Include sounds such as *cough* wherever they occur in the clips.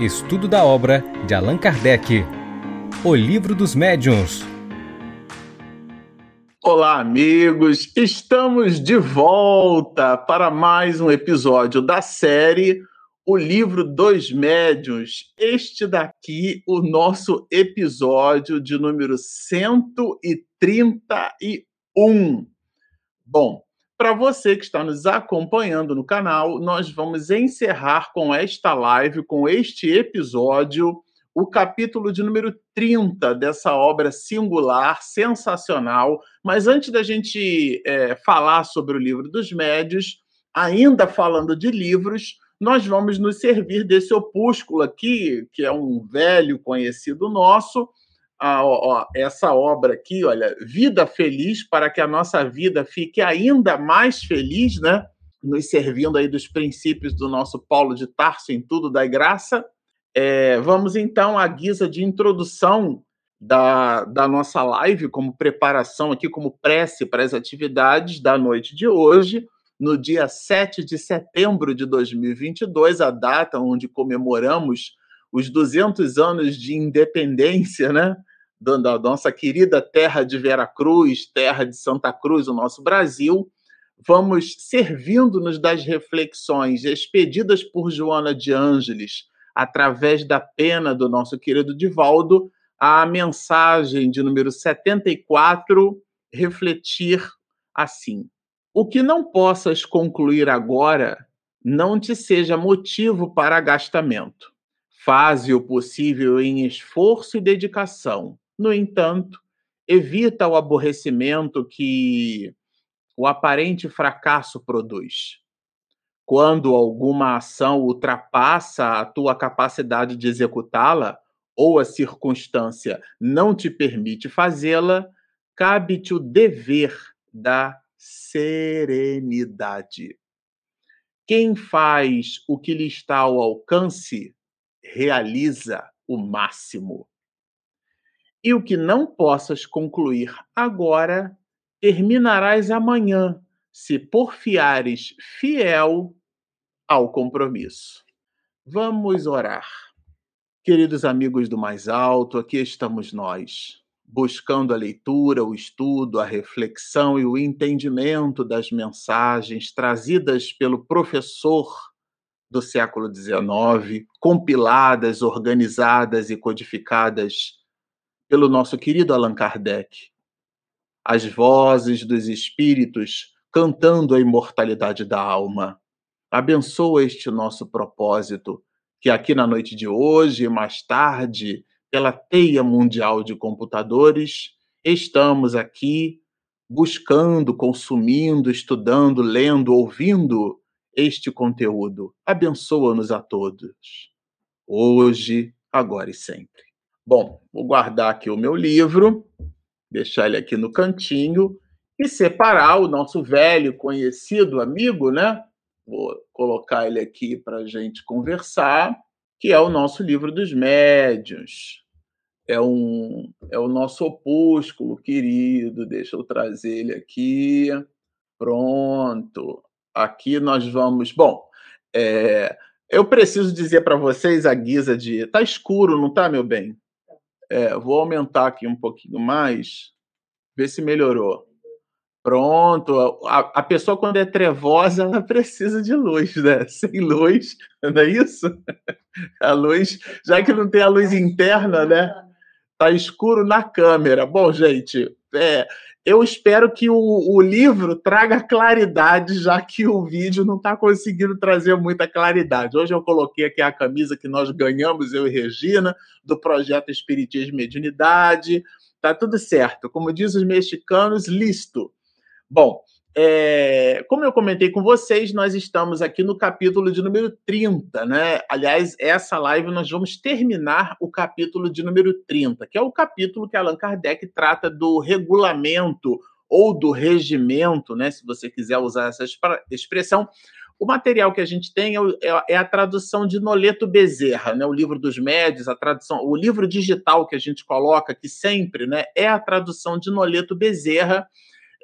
Estudo da obra de Allan Kardec. O Livro dos Médiuns. Olá, amigos! Estamos de volta para mais um episódio da série O Livro dos Médiuns. Este daqui, o nosso episódio de número 131. Bom, para você que está nos acompanhando no canal, nós vamos encerrar com esta live, com este episódio, o capítulo de número 30 dessa obra singular, sensacional. Mas antes da gente é, falar sobre o livro dos médios, ainda falando de livros, nós vamos nos servir desse opúsculo aqui, que é um velho conhecido nosso, a, ó, essa obra aqui, olha, Vida Feliz, para que a nossa vida fique ainda mais feliz, né? Nos servindo aí dos princípios do nosso Paulo de Tarso em tudo da graça. É, vamos então à guisa de introdução da, da nossa live, como preparação aqui, como prece para as atividades da noite de hoje, no dia 7 de setembro de 2022, a data onde comemoramos os 200 anos de independência, né? Da nossa querida terra de Veracruz, terra de Santa Cruz, o nosso Brasil, vamos servindo-nos das reflexões expedidas por Joana de Ângeles, através da pena do nosso querido Divaldo, a mensagem de número 74, refletir assim: O que não possas concluir agora não te seja motivo para agastamento. Faze o possível em esforço e dedicação no entanto, evita o aborrecimento que o aparente fracasso produz. Quando alguma ação ultrapassa a tua capacidade de executá-la, ou a circunstância não te permite fazê-la, cabe-te o dever da serenidade. Quem faz o que lhe está ao alcance, realiza o máximo e o que não possas concluir agora, terminarás amanhã, se porfiares fiel ao compromisso. Vamos orar. Queridos amigos do mais alto, aqui estamos nós, buscando a leitura, o estudo, a reflexão e o entendimento das mensagens trazidas pelo professor do século XIX, compiladas, organizadas e codificadas pelo nosso querido Allan Kardec. As vozes dos espíritos cantando a imortalidade da alma. Abençoa este nosso propósito, que aqui na noite de hoje e mais tarde, pela teia mundial de computadores, estamos aqui buscando, consumindo, estudando, lendo, ouvindo este conteúdo. Abençoa-nos a todos, hoje, agora e sempre. Bom, vou guardar aqui o meu livro, deixar ele aqui no cantinho e separar o nosso velho conhecido amigo, né? Vou colocar ele aqui para a gente conversar, que é o nosso livro dos médiuns. É, um, é o nosso opúsculo querido. Deixa eu trazer ele aqui. Pronto. Aqui nós vamos. Bom, é, eu preciso dizer para vocês a guisa de. Tá escuro, não tá, meu bem? É, vou aumentar aqui um pouquinho mais, ver se melhorou. Pronto. A, a, pessoa, quando é trevosa, ela precisa de luz, né? *laughs* Sem luz, não é isso? *laughs* A luz, já que não tem a luz interna, né? Tá escuro na câmera. Bom, gente, é, eu espero que o, o, livro traga claridade, já que o vídeo não está conseguindo trazer muita claridade. Hoje eu coloquei aqui a camisa que nós ganhamos, eu e Regina, do projeto Espiritismo e Mediunidade. Tá tudo certo. Como diz os mexicanos, listo. Bom, é, como eu comentei com vocês, nós estamos aqui no capítulo de número 30, né? Aliás, essa live nós vamos terminar o capítulo de número 30, que é o capítulo que Allan Kardec trata do regulamento ou do regimento, né? Se você quiser usar essa expressão. O material que a gente tem é, é, é a tradução de Noleto Bezerra, né? o livro dos médios, a tradução, o livro digital que a gente coloca aqui sempre, né? É a tradução de Noleto Bezerra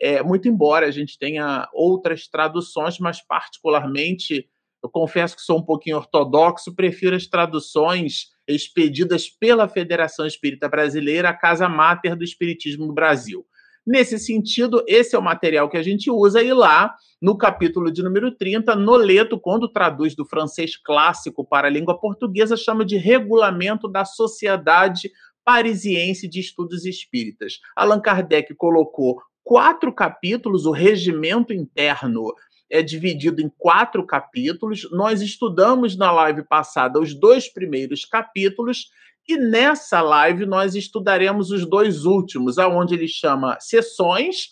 é, muito embora a gente tenha outras traduções, mas particularmente Eu confesso que sou um pouquinho ortodoxo, prefiro as traduções expedidas pela Federação Espírita Brasileira, a casa máter do Espiritismo no Brasil. Nesse sentido, esse é o material que a gente usa, e lá, no capítulo de número 30, Noleto, quando traduz do francês clássico para a língua portuguesa, chama de Regulamento da Sociedade Parisiense de Estudos Espíritas. Allan Kardec colocou quatro capítulos, o regimento interno é dividido em quatro capítulos. Nós estudamos na live passada os dois primeiros capítulos e nessa live nós estudaremos os dois últimos, aonde ele chama sessões,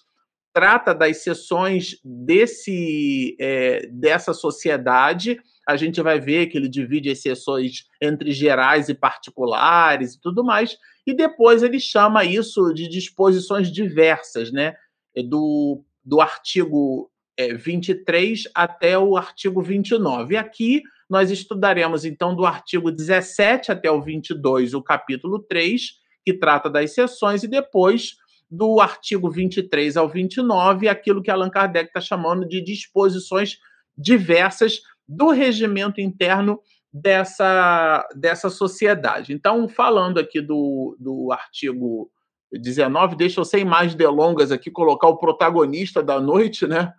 trata das sessões desse é, dessa sociedade. A gente vai ver que ele divide as sessões entre gerais e particulares e tudo mais. E depois ele chama isso de disposições diversas, né? Do, do artigo é, 23 até o artigo 29. E aqui nós estudaremos, então, do artigo 17 até o 22, o capítulo 3, que trata das sessões, e depois do artigo 23 ao 29, aquilo que Allan Kardec está chamando de disposições diversas do regimento interno dessa, dessa sociedade. Então, falando aqui do, do artigo 19, deixa eu sem mais delongas aqui colocar o protagonista da noite, né?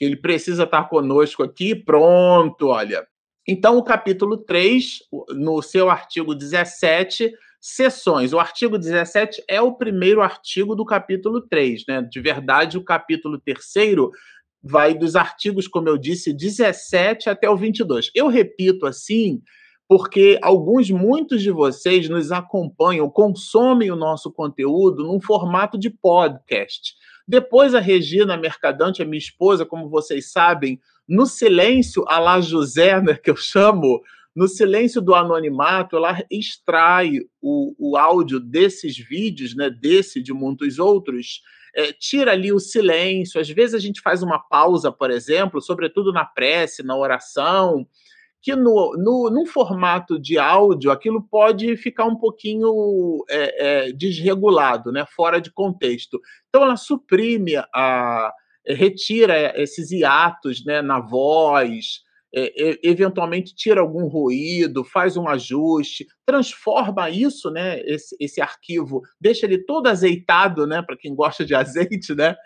ele precisa estar conosco aqui. Pronto, olha. Então, o capítulo 3, no seu artigo 17, sessões. O artigo 17 é o primeiro artigo do capítulo 3, né? De verdade, o capítulo 3 vai dos artigos, como eu disse, 17 até o 22. Eu repito assim, porque alguns, muitos de vocês nos acompanham, consomem o nosso conteúdo num formato de podcast. Depois a Regina Mercadante, a minha esposa, como vocês sabem, no silêncio a la José, né, que eu chamo, no silêncio do anonimato, ela extrai o, o áudio desses vídeos, né, desse de muitos outros, é, tira ali o silêncio. Às vezes a gente faz uma pausa, por exemplo, sobretudo na prece, na oração, que no, no, num formato de áudio aquilo pode ficar um pouquinho é, é, desregulado, né, fora de contexto. Então ela suprime a retira esses hiatos né, na voz, é, eventualmente tira algum ruído, faz um ajuste, transforma isso, né, esse, esse arquivo, deixa ele todo azeitado, né, para quem gosta de *laughs* azeite, né,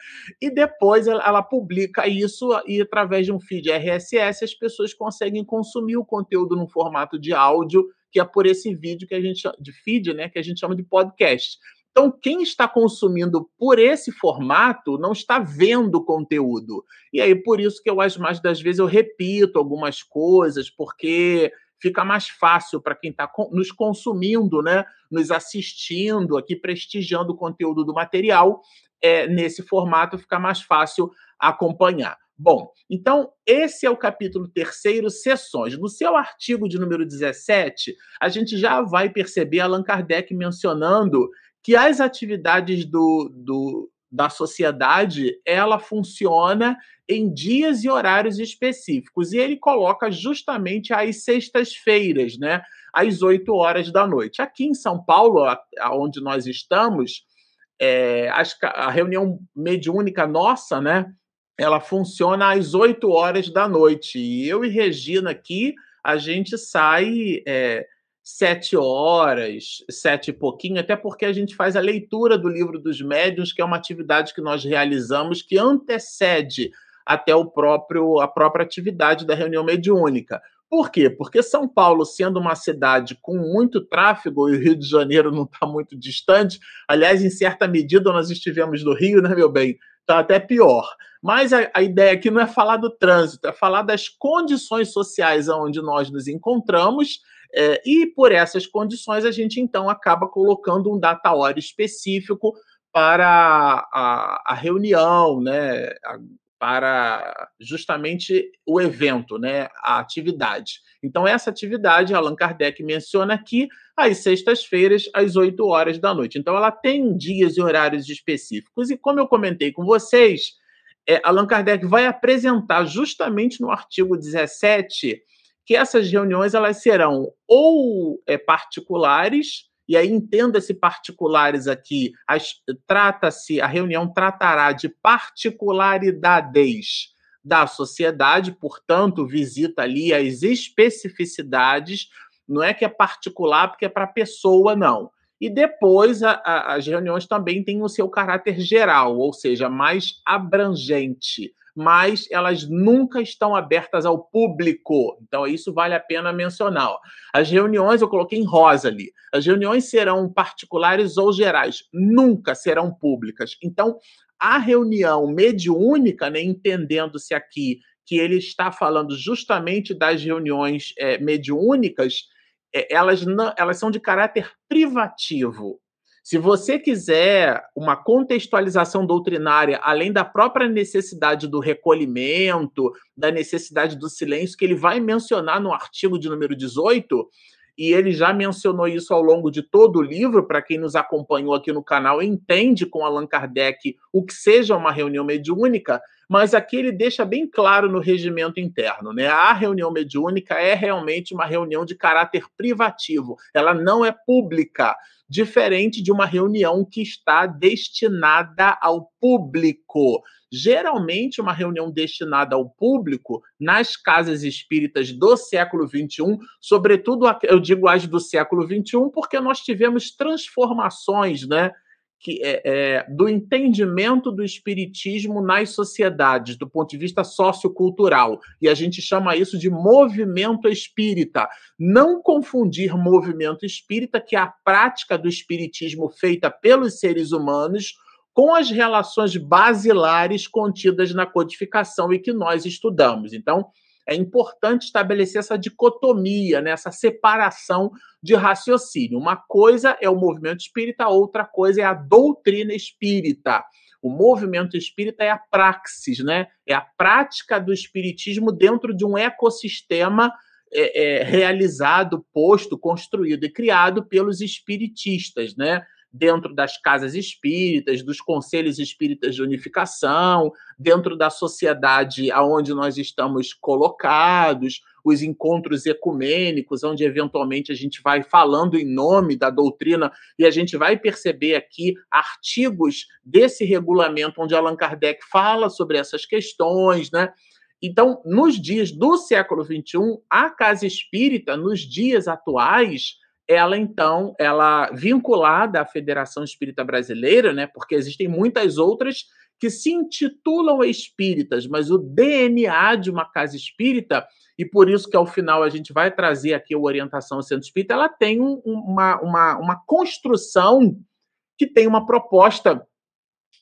e depois ela, ela, publica isso e através de um feed RSS as pessoas conseguem consumir o conteúdo no formato de áudio, que é por esse vídeo que a gente de feed, né, que a gente chama de podcast. Então, quem está consumindo por esse formato não está vendo o conteúdo. E aí, por isso que eu acho mais das vezes eu repito algumas coisas, porque fica mais fácil para quem está nos consumindo, né? Nos assistindo aqui, prestigiando o conteúdo do material. É, nesse formato fica mais fácil acompanhar. Bom, então esse é o capítulo terceiro, sessões. No seu artigo de número 17, a gente já vai perceber Allan Kardec mencionando que as atividades do, do, da sociedade ela funciona em dias e horários específicos. E ele coloca justamente às sextas-feiras, né? Às 8 horas da noite. Aqui em São Paulo, onde nós estamos, é, a reunião mediúnica nossa, né? Ela funciona às 8 horas da noite. E eu e Regina aqui, a gente sai. É, sete horas, sete e pouquinho, até porque a gente faz a leitura do livro dos médiuns, que é uma atividade que nós realizamos que antecede até o próprio a própria atividade da reunião mediúnica. Por quê? Porque São Paulo, sendo uma cidade com muito tráfego, e o Rio de Janeiro não está muito distante, aliás, em certa medida nós estivemos no Rio, né, meu bem? Está até pior. Mas a, a, ideia aqui não é falar do trânsito, é falar das condições sociais onde nós nos encontramos é, e por essas condições, a gente então acaba colocando um data hora específico para a, a reunião, né, a, para justamente o evento, né, a atividade. Então, essa atividade, Allan Kardec menciona aqui, às sextas-feiras, às 8 horas da noite. Então, ela tem dias e horários específicos. E como eu comentei com vocês, é, Allan Kardec vai apresentar justamente no artigo 17 que essas reuniões elas serão ou é, particulares, e aí entenda-se particulares aqui, trata-se, a reunião tratará de particularidades da sociedade, portanto, visita ali as especificidades, não é que é particular porque é para pessoa, não. E depois a, a, as reuniões também têm o seu caráter geral, ou seja, mais abrangente, mas elas nunca estão abertas ao público. Então, isso vale a pena mencionar. As reuniões, eu coloquei em rosa ali, as reuniões serão particulares ou gerais, nunca serão públicas. Então, a reunião mediúnica, né, entendendo-se aqui que ele está falando justamente das reuniões é, mediúnicas, elas, não, elas são de caráter privativo. Se você quiser uma contextualização doutrinária, além da própria necessidade do recolhimento, da necessidade do silêncio, que ele vai mencionar no artigo de número 18, e ele já mencionou isso ao longo de todo o livro, para quem nos acompanhou aqui no canal, entende com Allan Kardec o que seja uma reunião mediúnica, mas aqui ele deixa bem claro no regimento interno, né? A reunião mediúnica é realmente uma reunião de caráter privativo, ela não é pública, diferente de uma reunião que está destinada ao público. Geralmente, uma reunião destinada ao público, nas casas espíritas do século XXI, sobretudo, eu digo as do século XXI, porque nós tivemos transformações, né? Que, é, é, do entendimento do espiritismo nas sociedades, do ponto de vista sociocultural. E a gente chama isso de movimento espírita. Não confundir movimento espírita, que é a prática do espiritismo feita pelos seres humanos, com as relações basilares contidas na codificação e que nós estudamos. Então, é importante estabelecer essa dicotomia, né, essa separação de raciocínio. Uma coisa é o movimento espírita, outra coisa é a doutrina espírita. O movimento espírita é a praxis, né? é a prática do espiritismo dentro de um ecossistema é, é, realizado, posto, construído e criado pelos espiritistas, né? Dentro das casas espíritas, dos conselhos espíritas de unificação, dentro da sociedade aonde nós estamos colocados, os encontros ecumênicos, onde eventualmente a gente vai falando em nome da doutrina e a gente vai perceber aqui artigos desse regulamento onde Allan Kardec fala sobre essas questões, né? Então, nos dias do século XXI, a casa espírita, nos dias atuais, ela então, ela vinculada à Federação Espírita Brasileira, né? Porque existem muitas outras que se intitulam espíritas, mas o DNA de uma casa espírita, e por isso que ao final a gente vai trazer aqui a orientação ao centro espírita, ela tem um, uma, uma, uma construção que tem uma proposta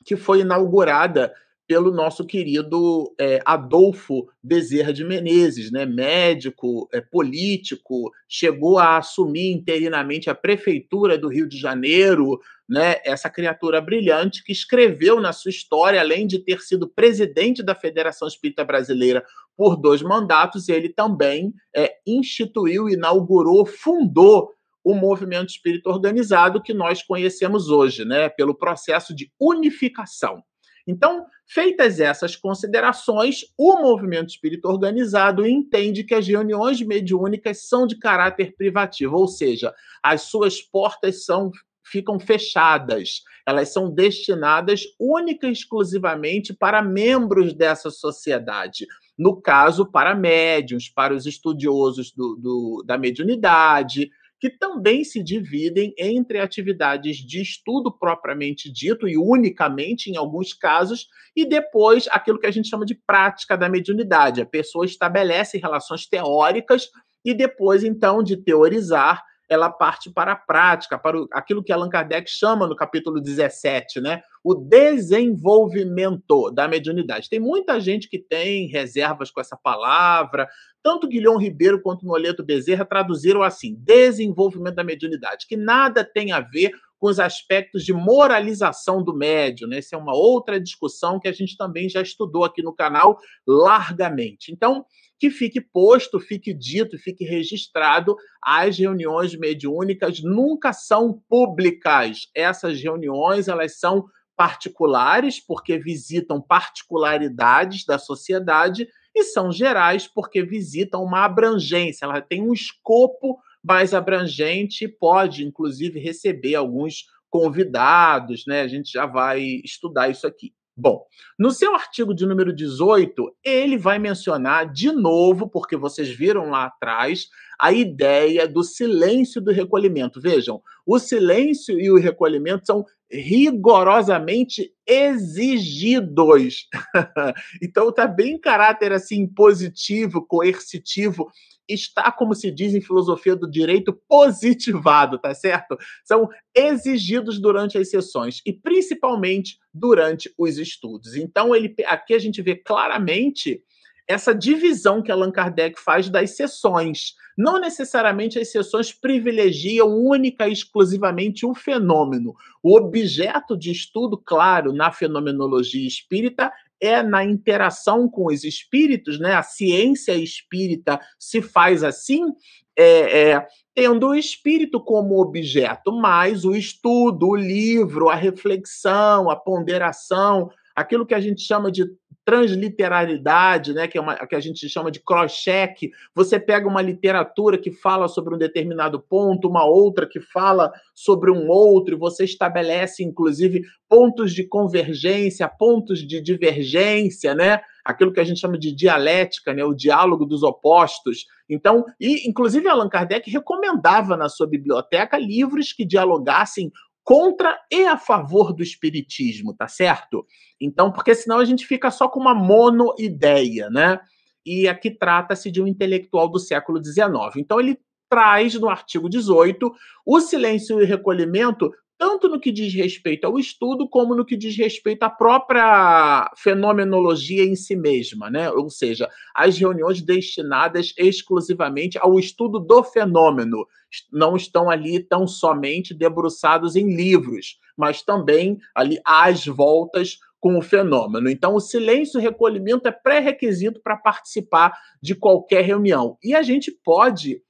que foi inaugurada pelo nosso querido é, Adolfo Bezerra de Menezes, né, médico, é, político, chegou a assumir interinamente a prefeitura do Rio de Janeiro, né, essa criatura brilhante que escreveu na sua história, além de ter sido presidente da Federação Espírita Brasileira por dois mandatos, ele também é, instituiu, inaugurou, fundou o movimento espírita organizado que nós conhecemos hoje, né, pelo processo de unificação. Então, feitas essas considerações, o movimento espírita organizado entende que as reuniões mediúnicas são de caráter privativo, ou seja, as suas portas são ficam fechadas. Elas são destinadas única e exclusivamente para membros dessa sociedade. No caso, para médiums, para os estudiosos do, do da mediunidade, que também se dividem entre atividades de estudo propriamente dito e unicamente em alguns casos, e depois aquilo que a gente chama de prática da mediunidade. A pessoa estabelece relações teóricas e depois, então, de teorizar, ela parte para a prática, para aquilo que Allan Kardec chama no capítulo 17, né? O desenvolvimento da mediunidade. Tem muita gente que tem reservas com essa palavra, tanto Guilhom Ribeiro quanto Noleto Bezerra traduziram assim: desenvolvimento da mediunidade, que nada tem a ver com os aspectos de moralização do médium. Né? Essa é uma outra discussão que a gente também já estudou aqui no canal largamente. Então, que fique posto, fique dito, fique registrado, as reuniões mediúnicas nunca são públicas. Essas reuniões, elas são particulares, porque visitam particularidades da sociedade, e são gerais, porque visitam uma abrangência, ela tem um escopo mais abrangente e pode, inclusive, receber alguns convidados, né? A gente já vai estudar isso aqui. Bom, no seu artigo de número 18, ele vai mencionar de novo, porque vocês viram lá atrás, a ideia do silêncio do recolhimento. Vejam, o silêncio e o recolhimento são rigorosamente exigidos. *laughs* então está bem em caráter assim positivo, coercitivo, está, como se diz em filosofia do direito, positivado, tá certo? São exigidos durante as sessões e principalmente durante os estudos. Então ele aqui a gente vê claramente essa divisão que Allan Kardec faz das sessões. Não necessariamente as sessões privilegiam única e exclusivamente um fenômeno. O objeto de estudo, claro, na fenomenologia espírita é na interação com os espíritos, né? A ciência espírita se faz assim, é, é, tendo o espírito como objeto, mas o estudo, o livro, a reflexão, a ponderação, aquilo que a gente chama de transliteralidade, né, que é uma que a gente chama de cross-check. Você pega uma literatura que fala sobre um determinado ponto, uma outra que fala sobre um outro, e você estabelece, inclusive, pontos de convergência, pontos de divergência, né? Aquilo que a gente chama de dialética, né? O diálogo dos opostos. Então, e inclusive Allan Kardec recomendava na sua biblioteca livros que dialogassem contra e a favor do espiritismo, tá certo? Então, porque senão a gente fica só com uma monoideia, né? E aqui trata-se de um intelectual do século XIX. Então, ele traz no artigo 18 o silêncio e o recolhimento tanto no que diz respeito ao estudo, como no que diz respeito à própria fenomenologia em si mesma, né? Ou seja, as reuniões destinadas exclusivamente ao estudo do fenômeno não estão ali tão somente debruçados em livros, mas também ali às voltas com o fenômeno. Então, o silêncio e recolhimento é pré-requisito para participar de qualquer reunião. E a gente pode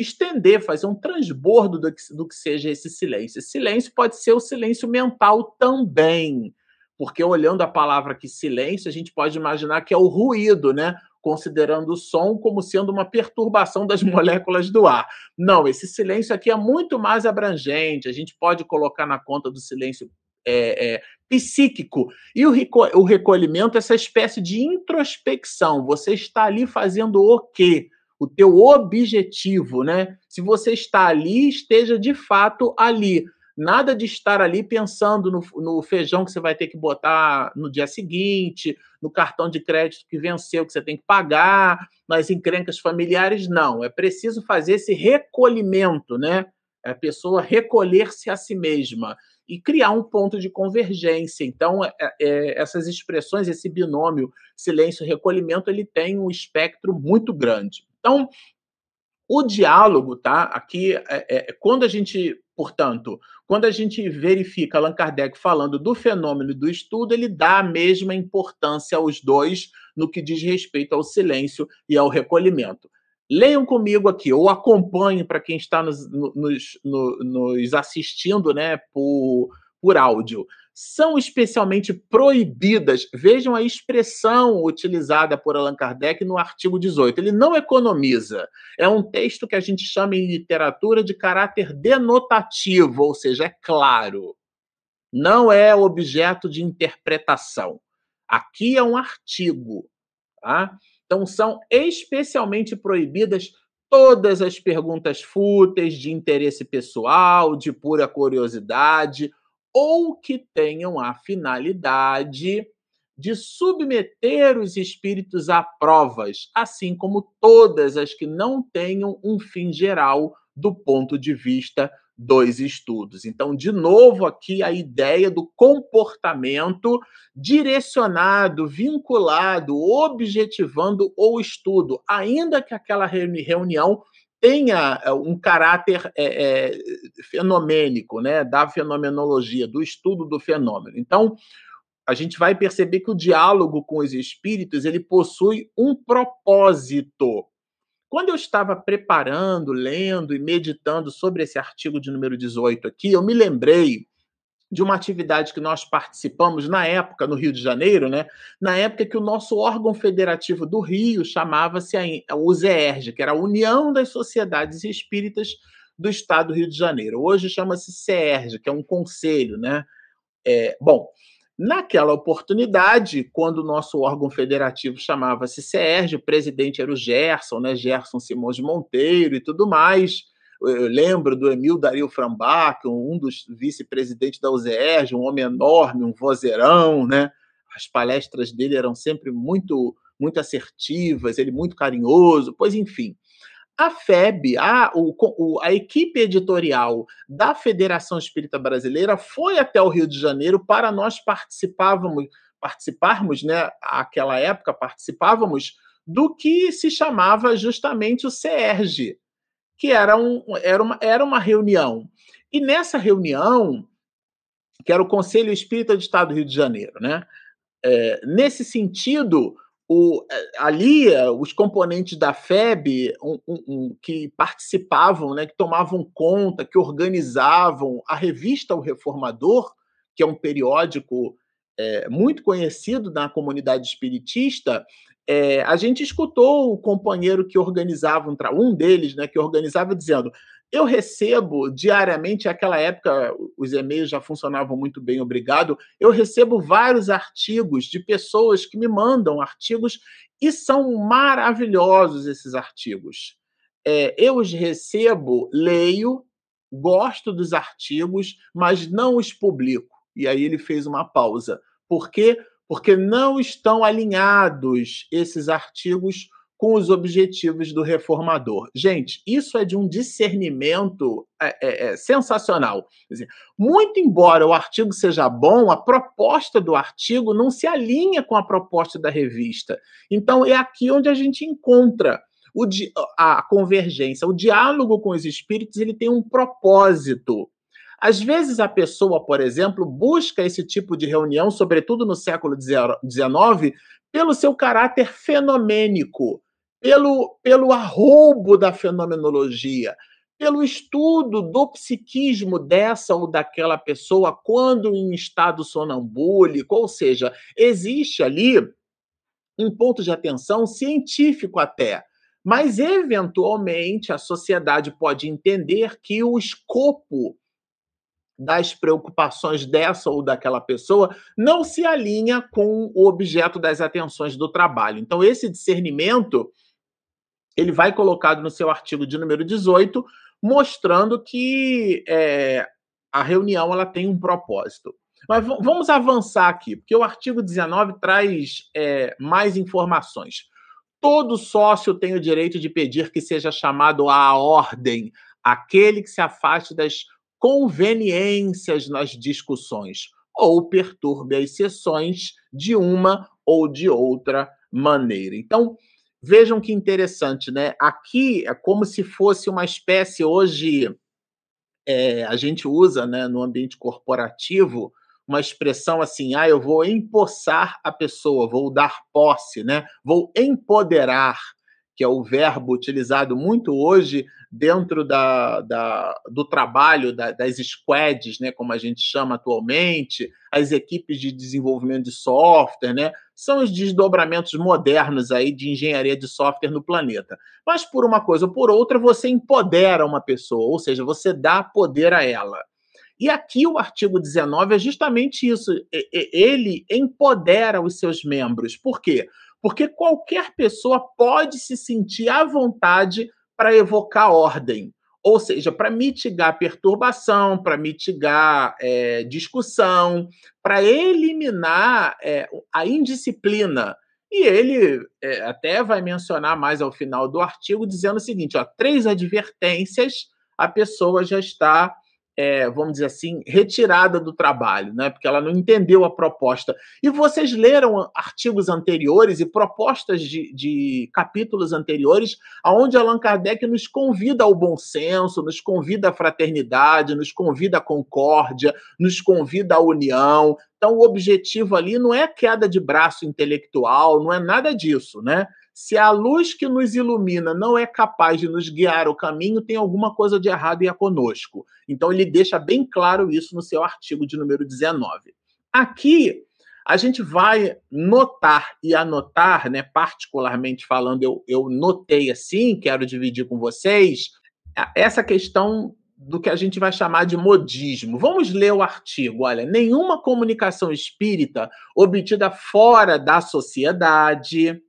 estender, fazer um transbordo do que, do que seja esse silêncio. Esse silêncio pode ser o silêncio mental também, porque olhando a palavra aqui silêncio, a gente pode imaginar que é o ruído, né? Considerando o som como sendo uma perturbação das *laughs* moléculas do ar. Não, esse silêncio aqui é muito mais abrangente. A gente pode colocar na conta do silêncio é, é, psíquico. E o, o recolhimento, essa espécie de introspecção. Você está ali fazendo o quê? O teu objetivo, né? Se você está ali, esteja de fato ali. Nada de estar ali pensando no, no, feijão que você vai ter que botar no dia seguinte, no cartão de crédito que venceu, que você tem que pagar, nas encrencas familiares, não. É preciso fazer esse recolhimento, né? É a pessoa recolher-se a si mesma e criar um ponto de convergência. Então, é, é, essas expressões, esse binômio silêncio-recolhimento, ele tem um espectro muito grande. Então, o diálogo, tá? Aqui, é, é, quando a gente, portanto, quando a gente verifica Allan Kardec falando do fenômeno do estudo, ele dá a mesma importância aos dois no que diz respeito ao silêncio e ao recolhimento. Leiam comigo aqui, ou acompanhem para quem está nos, nos, nos assistindo né, por, por áudio são especialmente proibidas. Vejam a expressão utilizada por Allan Kardec no artigo 18. Ele não economiza. É um texto que a gente chama em literatura de caráter denotativo, ou seja, é claro. Não é objeto de interpretação. Aqui é um artigo. Tá? Então, são especialmente proibidas todas as perguntas fúteis de interesse pessoal, de pura curiosidade ou que tenham a finalidade de submeter os espíritos a provas, assim como todas as que não tenham um fim geral do ponto de vista dos estudos. Então, de novo, aqui a ideia do comportamento direcionado, vinculado, objetivando o estudo, ainda que aquela reunião tenha eh, um caráter é, é, fenomênico, né, da fenomenologia, do estudo do fenômeno. Então, a gente vai perceber que o diálogo com os espíritos ele possui um propósito. Quando eu estava preparando, lendo e meditando sobre esse artigo de número 18 aqui, eu me lembrei de uma atividade que nós participamos na época, no Rio de Janeiro, né? Na época que o nosso órgão federativo do Rio chamava-se a UZERJ, que era a União das Sociedades Espíritas do Estado do Rio de Janeiro. Hoje chama-se CERJ, que é um conselho, né? É, bom, Naquela oportunidade, quando o nosso órgão federativo chamava-se CERJ, o presidente era o Gerson, né, Gerson Simões Monteiro e tudo mais. Eu lembro do Emil Dario Frambach, um dos vice-presidentes da UZERJ, um homem enorme, um vozeirão, né? As palestras dele eram sempre muito muito assertivas, ele muito carinhoso, pois enfim. A FEB, a, o, a equipe editorial da Federação Espírita Brasileira foi até o Rio de Janeiro para nós participávamos, participarmos, né, aquela época participávamos do que se chamava justamente o CERJ, que era, um, era, uma, era uma reunião. E nessa reunião, que era o Conselho Espírita do Estado do Rio de Janeiro, né? É, nesse sentido, o, é, ali os componentes da FEB um, um, um, que participavam, né, que tomavam conta, que organizavam a revista O Reformador, que é um periódico é, muito conhecido na comunidade espiritista, é, a gente escutou o companheiro que organizava, um deles, né, que organizava, dizendo: eu recebo diariamente, naquela época os e-mails já funcionavam muito bem, obrigado. Eu recebo vários artigos de pessoas que me mandam artigos e são maravilhosos esses artigos. É, eu os recebo, leio, gosto dos artigos, mas não os publico. E aí ele fez uma pausa. Por quê? Porque não estão alinhados esses artigos com os objetivos do reformador. Gente, isso é de um discernimento é, é, é sensacional. Dizer, muito embora o artigo seja bom, a proposta do artigo não se alinha com a proposta da revista. Então, é aqui onde a gente encontra o, a convergência. O diálogo com os espíritos ele tem um propósito. Às vezes a pessoa, por exemplo, busca esse tipo de reunião, sobretudo no século XIX, pelo seu caráter fenomênico pelo, pelo arroubo da fenomenologia, pelo estudo do psiquismo dessa ou daquela pessoa quando em estado sonambúlico, ou seja, existe ali um ponto de atenção científico até, mas eventualmente a sociedade pode entender que o escopo das preocupações dessa ou daquela pessoa não se alinha com o objeto das atenções do trabalho. Então esse discernimento ele vai colocado no seu artigo de número 18, mostrando que é, a reunião ela tem um propósito. Mas vamos avançar aqui, porque o artigo 19 traz é, mais informações. Todo sócio tem o direito de pedir que seja chamado à ordem aquele que se afaste das conveniências nas discussões ou perturbe as sessões de uma ou de outra maneira. Então, Vejam que interessante, né? Aqui é como se fosse uma espécie hoje é, a gente usa, né, no ambiente corporativo, uma expressão assim: ah, eu vou empossar a pessoa, vou dar posse, né? Vou empoderar que é o verbo utilizado muito hoje dentro da, da do trabalho da, das squads, né, como a gente chama atualmente, as equipes de desenvolvimento de software, né, são os desdobramentos modernos aí de engenharia de software no planeta. Mas por uma coisa ou por outra, você empodera uma pessoa, ou seja, você dá poder a ela. E aqui o artigo 19 é justamente isso. Ele empodera os seus membros. Por quê? Porque qualquer pessoa pode se sentir à vontade para evocar ordem, ou seja, para mitigar perturbação, para mitigar é, discussão, para eliminar é, a indisciplina. E ele é, até vai mencionar mais ao final do artigo, dizendo o seguinte: ó, três advertências, a pessoa já está é, vamos dizer assim, retirada do trabalho, né? porque ela não entendeu a proposta. E vocês leram artigos anteriores e propostas de, de capítulos anteriores, onde Allan Kardec nos convida ao bom senso, nos convida à fraternidade, nos convida à concórdia, nos convida à união. Então, o objetivo ali não é queda de braço intelectual, não é nada disso, né? Se a luz que nos ilumina não é capaz de nos guiar o caminho, tem alguma coisa de errado e é conosco. Então, ele deixa bem claro isso no seu artigo de número 19. Aqui, a gente vai notar e anotar, né, particularmente falando, eu, eu notei assim, quero dividir com vocês, essa questão do que a gente vai chamar de modismo. Vamos ler o artigo. Olha, nenhuma comunicação espírita obtida fora da sociedade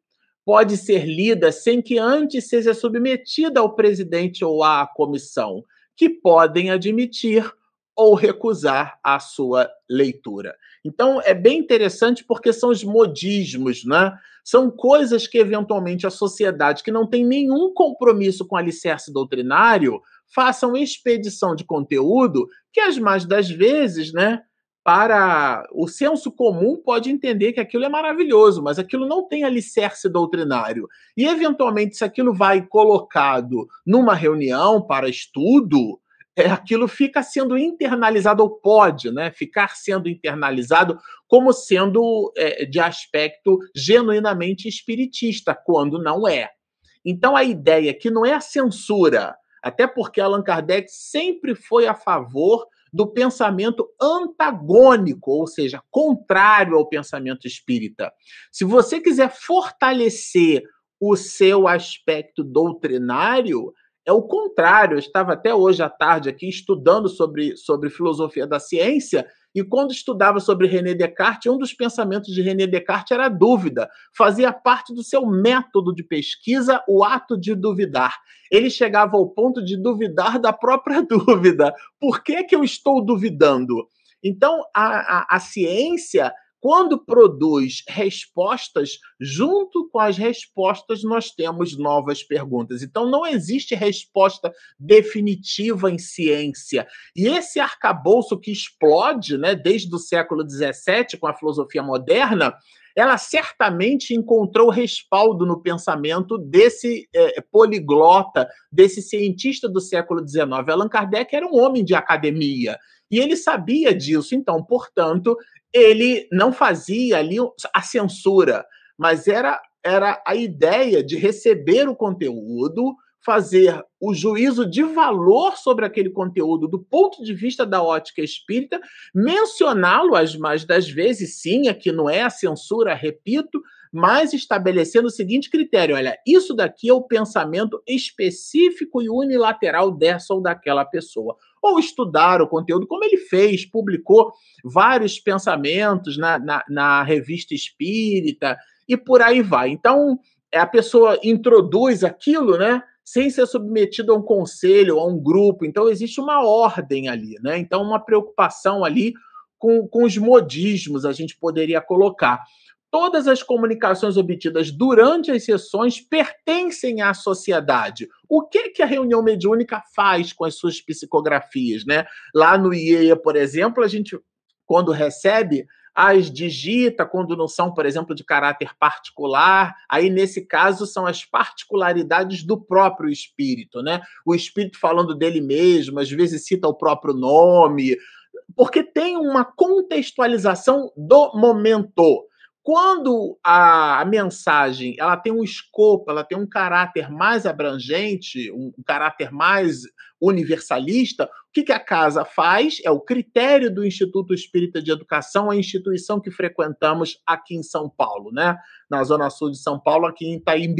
pode ser lida sem que antes seja submetida ao presidente ou à comissão, que podem admitir ou recusar a sua leitura. Então é bem interessante porque são os modismos, né? São coisas que eventualmente a sociedade que não tem nenhum compromisso com alicerce doutrinário façam expedição de conteúdo que as mais das vezes, né, para o senso comum pode entender que aquilo é maravilhoso, mas aquilo não tem alicerce doutrinário. E eventualmente se aquilo vai colocado numa reunião para estudo, é, aquilo fica sendo internalizado, ou pode né, ficar sendo internalizado como sendo é, de aspecto genuinamente espiritista, quando não é. Então a ideia que não é a censura, até porque Allan Kardec sempre foi a favor do pensamento antagônico, ou seja, contrário ao pensamento espírita. Se você quiser fortalecer o seu aspecto doutrinário, é o contrário. Eu estava até hoje à tarde aqui estudando sobre, sobre filosofia da ciência e quando estudava sobre René Descartes, um dos pensamentos de René Descartes era a dúvida. Fazia parte do seu método de pesquisa o ato de duvidar. Ele chegava ao ponto de duvidar da própria *laughs* dúvida. Por que, que eu estou duvidando? Então, a, a, a ciência quando produz respostas, junto com as respostas, nós temos novas perguntas. Então, não existe resposta definitiva em ciência. E esse arcabouço que explode né, desde o século XVII, com a filosofia moderna, ela certamente encontrou respaldo no pensamento desse é, poliglota, desse cientista do século XIX. Allan Kardec era um homem de academia. E ele sabia disso, então, portanto, ele não fazia ali a censura, mas era, era a ideia de receber o conteúdo, fazer o juízo de valor sobre aquele conteúdo do ponto de vista da ótica espírita, mencioná-lo as mais das vezes, sim, aqui não é a censura, repito, mas estabelecendo o seguinte critério: olha, isso daqui é o pensamento específico e unilateral dessa ou daquela pessoa. Ou estudar o conteúdo, como ele fez, publicou vários pensamentos na, na, na revista espírita e por aí vai. Então, a pessoa introduz aquilo, né? sem ser submetido a um conselho, a um grupo. Então, existe uma ordem ali, né? Então, uma preocupação ali com, com os modismos, a gente poderia colocar. Todas as comunicações obtidas durante as sessões pertencem à sociedade. O que, que a reunião mediúnica faz com as suas psicografias? Né? Lá no IEA, por exemplo, a gente, quando recebe, as digita quando não são, por exemplo, de caráter particular. Aí, nesse caso, são as particularidades do próprio espírito, né? O espírito falando dele mesmo, às vezes cita o próprio nome, porque tem uma contextualização do momento. Quando a, mensagem ela tem um escopo, ela tem um caráter mais abrangente, um, caráter mais universalista, o que, que, a casa faz? É o critério do Instituto Espírita de Educação, a instituição que frequentamos aqui em São Paulo, né? na Zona Sul de São Paulo, aqui em Itaim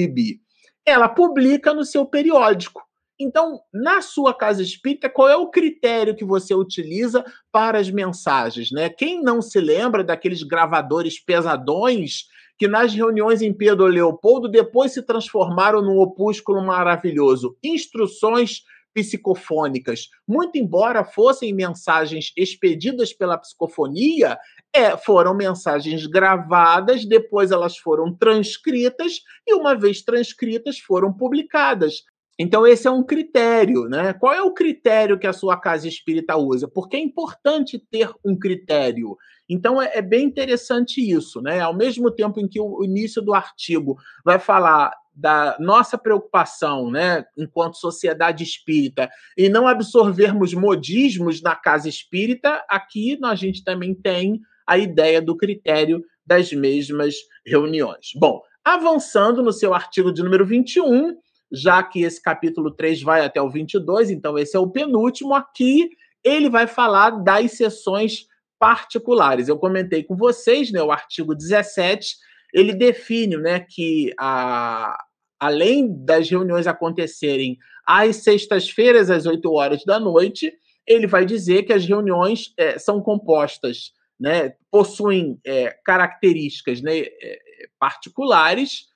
Ela publica no seu periódico. Então, na sua casa espírita, qual é o critério que você utiliza para as mensagens? Né? Quem não se lembra daqueles gravadores pesadões que nas reuniões em Pedro Leopoldo depois se transformaram num opúsculo maravilhoso? Instruções psicofônicas. Muito embora fossem mensagens expedidas pela psicofonia, é, foram mensagens gravadas, depois elas foram transcritas e, uma vez transcritas, foram publicadas. Então, esse é um critério, né? Qual é o critério que a sua casa espírita usa? Porque é importante ter um critério. Então, é, é bem interessante isso, né? Ao mesmo tempo em que o início do artigo vai falar da nossa preocupação, né, enquanto sociedade espírita, em não absorvermos modismos na casa espírita, aqui a gente também tem a ideia do critério das mesmas reuniões. Bom, avançando no seu artigo de número 21, já que esse capítulo 3 vai até o 22, então esse é o penúltimo. Aqui ele vai falar das sessões particulares. Eu comentei com vocês, né, o artigo 17, ele define, né, que a, além das reuniões acontecerem às sextas-feiras, às 8 horas da noite, ele vai dizer que as reuniões é, são compostas, né, possuem é, características né, é, particulares,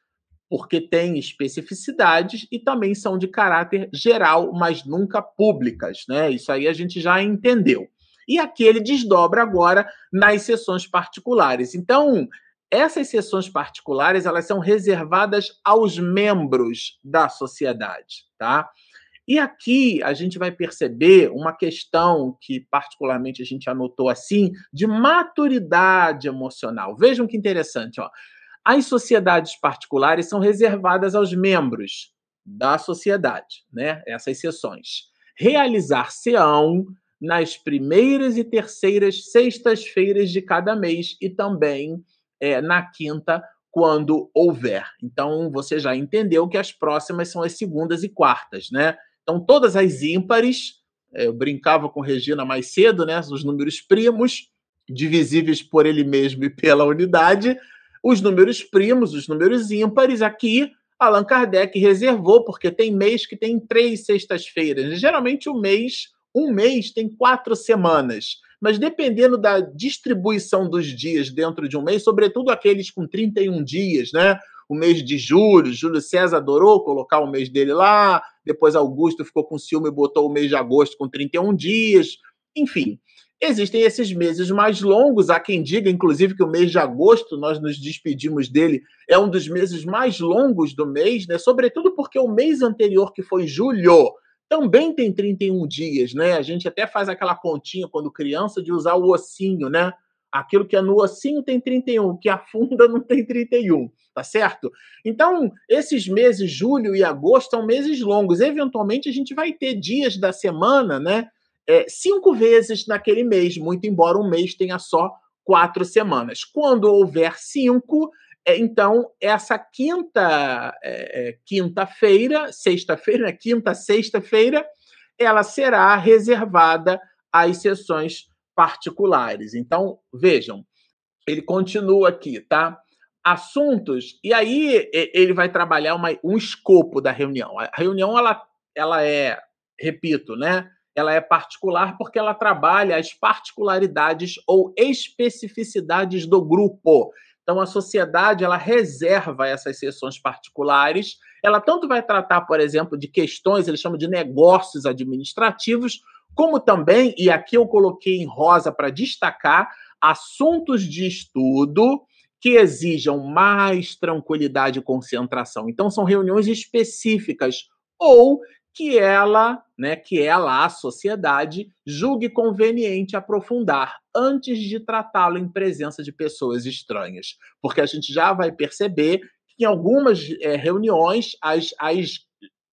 porque têm especificidades e também são de caráter geral, mas nunca públicas. Né? Isso aí a gente já entendeu. E aqui ele desdobra agora nas sessões particulares. Então, essas sessões particulares elas são reservadas aos membros da sociedade, tá? E aqui a gente vai perceber uma questão que, particularmente, a gente anotou assim, de maturidade emocional. Vejam que interessante, ó. As sociedades particulares são reservadas aos membros da sociedade, né? Essas sessões. Realizar-se-ão nas primeiras e terceiras sextas-feiras de cada mês e também é, na quinta, quando houver. Então, você já entendeu que as próximas são as segundas e quartas, né? Então, todas as ímpares, é, eu brincava com Regina mais cedo, né? Os números primos, divisíveis por ele mesmo e pela unidade. Os números primos, os números ímpares, aqui Allan Kardec reservou, porque tem mês que tem três sextas-feiras. Geralmente, o mês, um mês tem quatro semanas. Mas dependendo da distribuição dos dias dentro de um mês, sobretudo aqueles com 31 dias, né? o mês de julho. Júlio César adorou colocar o mês dele lá. Depois Augusto ficou com ciúme e botou o mês de agosto com 31 dias. Enfim, existem esses meses mais longos. Há quem diga, inclusive, que o mês de agosto, nós nos despedimos dele, é um dos meses mais longos do mês, né? Sobretudo porque o mês anterior, que foi julho, também tem 31 dias, né? A gente até faz aquela continha quando criança de usar o ossinho, né? Aquilo que é no ossinho tem 31, o que afunda não tem 31, tá certo? Então, esses meses, julho e agosto, são meses longos. Eventualmente, a gente vai ter dias da semana, né? É, cinco vezes naquele mês, muito embora um mês tenha só quatro semanas. Quando houver cinco, é, então essa quinta é, é quinta-feira, sexta-feira, né? quinta, sexta-feira, ela será reservada às sessões particulares. Então, vejam, ele continua aqui, tá? Assuntos, e aí ele vai trabalhar uma, um escopo da reunião. A reunião, ela, ela é, repito, né? Ela é particular porque ela trabalha as particularidades ou especificidades do grupo. Então, a sociedade ela reserva essas sessões particulares. Ela tanto vai tratar, por exemplo, de questões, ele chama de negócios administrativos, como também, e aqui eu coloquei em rosa para destacar, assuntos de estudo que exijam mais tranquilidade e concentração. Então, são reuniões específicas ou que ela, né, que ela, a sociedade, julgue conveniente aprofundar antes de tratá-lo em presença de pessoas estranhas. Porque a gente já vai perceber que em algumas é, reuniões, as, as,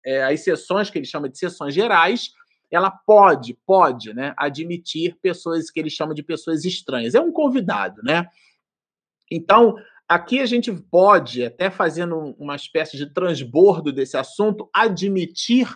é, as sessões que ele chama de sessões gerais, ela pode, pode, né, admitir pessoas que ele chama de pessoas estranhas. É um convidado, né? Então, aqui a gente pode, até fazendo uma espécie de transbordo desse assunto, admitir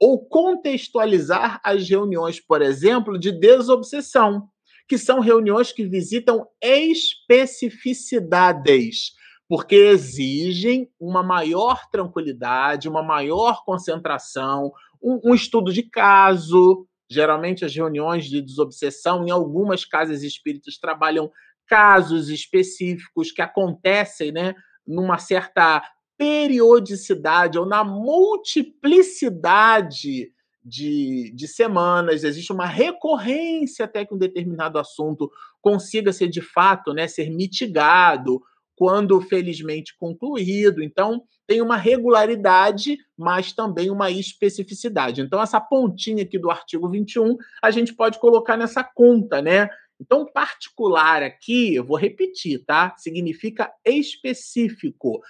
ou contextualizar as reuniões, por exemplo, de desobsessão, que são reuniões que visitam especificidades, porque exigem uma maior tranquilidade, uma maior concentração, um, um estudo de caso. Geralmente, as reuniões de desobsessão, em algumas casas espíritas, trabalham casos específicos que acontecem né, numa certa periodicidade ou na multiplicidade de, de semanas, existe uma recorrência até que um determinado assunto consiga ser de fato, né, ser mitigado quando felizmente concluído. Então, tem uma regularidade, mas também uma especificidade. Então, essa pontinha aqui do artigo 21, a gente pode colocar nessa conta, né? Então, particular aqui, eu vou repetir, tá? Significa específico.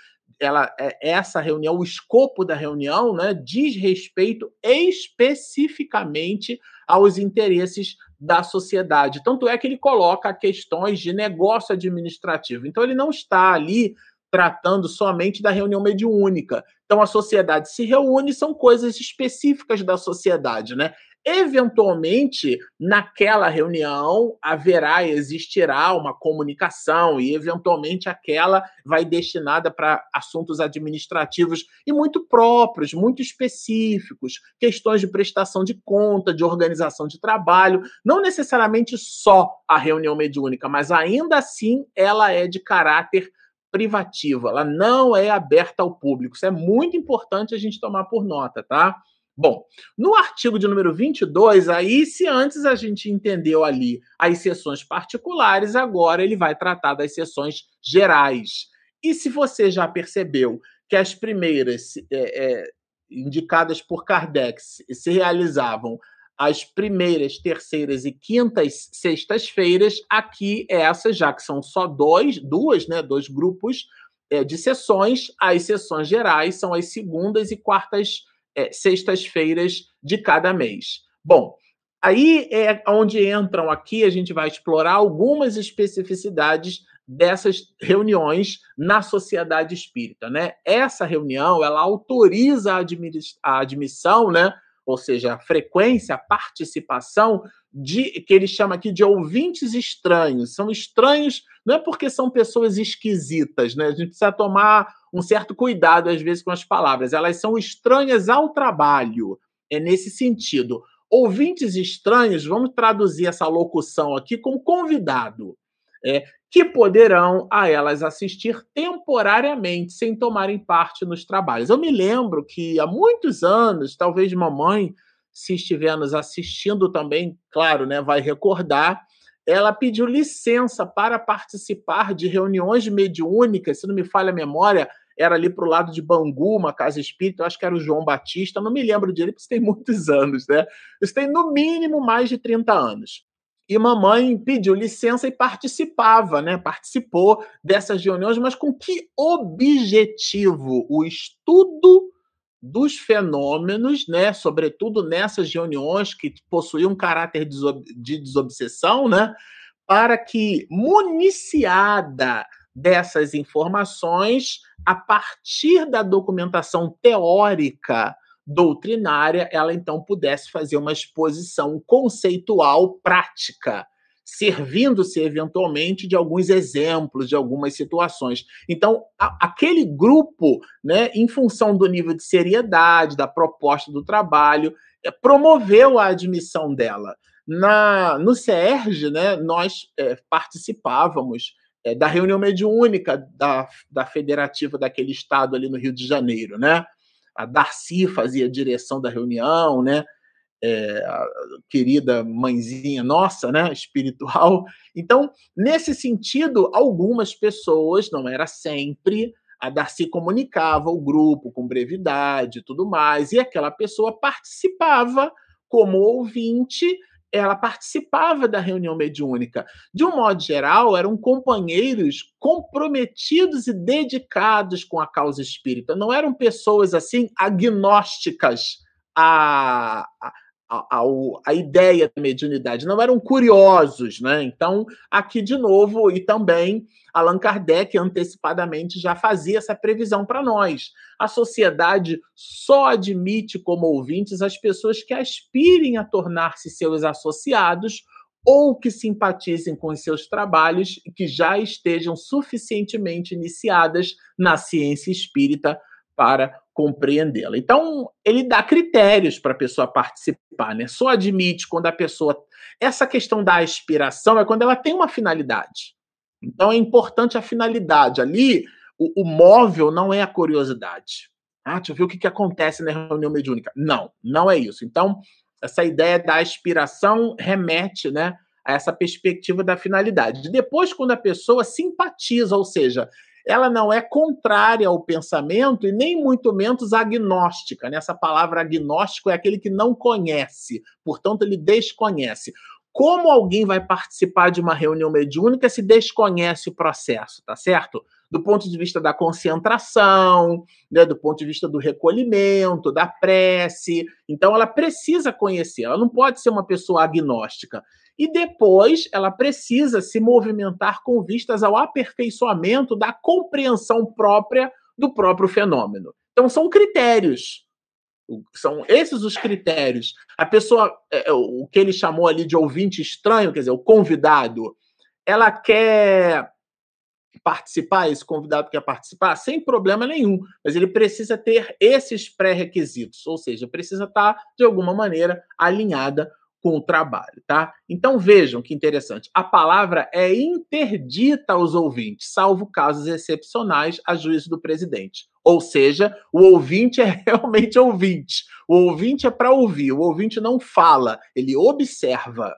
Ela, é, essa reunião, o escopo da reunião, né, diz respeito especificamente aos interesses da sociedade. Tanto é que ele coloca questões de negócio administrativo. Então, ele não está ali tratando somente da reunião mediúnica. Então, a sociedade se reúne, são coisas específicas da sociedade, né? Eventualmente, naquela reunião haverá, existirá uma comunicação e, eventualmente, aquela vai destinada para assuntos administrativos e muito próprios, muito específicos, questões de prestação de conta, de organização de trabalho, não necessariamente só a reunião mediúnica, mas ainda assim ela é de caráter privativo, ela não é aberta ao público. Isso é muito importante a gente tomar por nota, tá? Bom, no artigo de número 22, aí se antes a gente entendeu ali as sessões particulares, agora ele vai tratar das sessões gerais. E se você já percebeu que as primeiras é, é, indicadas por Kardec se realizavam as primeiras, terceiras e quintas sextas-feiras, aqui essas, já que são só dois, duas, né, dois grupos é, de sessões, as sessões gerais são as segundas e quartas é, sextas-feiras de cada mês. Bom, aí é onde entram aqui, a gente vai explorar algumas especificidades dessas reuniões na sociedade espírita, né? Essa reunião, ela autoriza a, a admissão, né? Ou seja, a frequência, a participação de que ele chama aqui de ouvintes estranhos. São estranhos não é porque são pessoas esquisitas, né? A gente precisa tomar um certo cuidado, às vezes, com as palavras. Elas são estranhas ao trabalho. É nesse sentido. Ouvintes estranhos, vamos traduzir essa locução aqui como convidado, é, que poderão a elas assistir temporariamente, sem tomarem parte nos trabalhos. Eu me lembro que há muitos anos, talvez mamãe, se estiver nos assistindo também, claro, né, vai recordar, ela pediu licença para participar de reuniões mediúnicas, se não me falha a memória, era ali para o lado de Bangu, uma casa espírita, eu acho que era o João Batista, não me lembro direito, porque isso tem muitos *laughs* anos, né? Isso tem no mínimo mais de 30 anos. E mamãe pediu licença e participava, né? Participou dessas reuniões, mas com que objetivo? O estudo dos fenômenos, né, sobretudo nessas reuniões que possuíam um caráter de desobsessão, né, para que, municiada dessas informações, a partir da documentação teórica doutrinária, ela então pudesse fazer uma exposição conceitual prática servindo-se eventualmente de alguns exemplos, de algumas situações. Então, a, aquele grupo, né, em função do nível de seriedade, da proposta do trabalho, é, promoveu a admissão dela. Na, no CERJ, né, nós é, participávamos é, da reunião mediúnica da, da federativa daquele estado ali no Rio de Janeiro, né? A Darcy fazia a direção da reunião, né? É, querida mãezinha nossa, né, *laughs* espiritual. Então, nesse sentido, algumas pessoas, não era sempre, a Darcy comunicava o grupo com brevidade e tudo mais, e aquela pessoa participava como ouvinte, ela participava da reunião mediúnica. De um modo geral, eram companheiros comprometidos e dedicados com a causa espírita, não eram pessoas assim agnósticas a, a, a, ideia da mediunidade, não eram curiosos, né? Então, aqui de novo, e também Allan Kardec antecipadamente já fazia essa previsão para nós. A sociedade só admite como ouvintes as pessoas que aspirem a tornar-se seus associados ou que simpatizem com os seus trabalhos e que já estejam suficientemente iniciadas na ciência espírita para compreendê-la. Então, ele dá critérios para a pessoa participar, né? Só admite quando a pessoa. Essa questão da aspiração é quando ela tem uma finalidade. Então, é importante a finalidade. Ali, o, o móvel não é a curiosidade. Ah, deixa eu ver o que, que acontece na reunião mediúnica. Não, não é isso. Então, essa ideia da aspiração remete, né? A essa perspectiva da finalidade. Depois, quando a pessoa simpatiza, ou seja, ela não é contrária ao pensamento e nem muito menos agnóstica. Né? Palavra agnóstico é aquele que não conhece, portanto, ele desconhece. Como alguém vai participar de uma reunião mediúnica se desconhece o processo, tá certo? Do ponto de vista da concentração, né, do ponto de vista do recolhimento, da prece. Então, ela precisa conhecer, ela não pode ser uma pessoa agnóstica e depois ela precisa se movimentar com vistas ao aperfeiçoamento da compreensão própria do próprio fenômeno. Então, são critérios. São esses os critérios. A pessoa, é, é, o que ele chamou ali de ouvinte estranho, quer dizer, o convidado, ela quer participar, esse convidado quer participar, sem problema nenhum, mas ele precisa ter esses pré-requisitos, ou seja, precisa estar, de alguma maneira, alinhada com o trabalho, tá? Então vejam que interessante. A palavra é interdita aos ouvintes, salvo casos excepcionais a juízo do presidente. Ou seja, o ouvinte *laughs* é realmente ouvinte. O ouvinte é para ouvir, o ouvinte não fala, ele observa.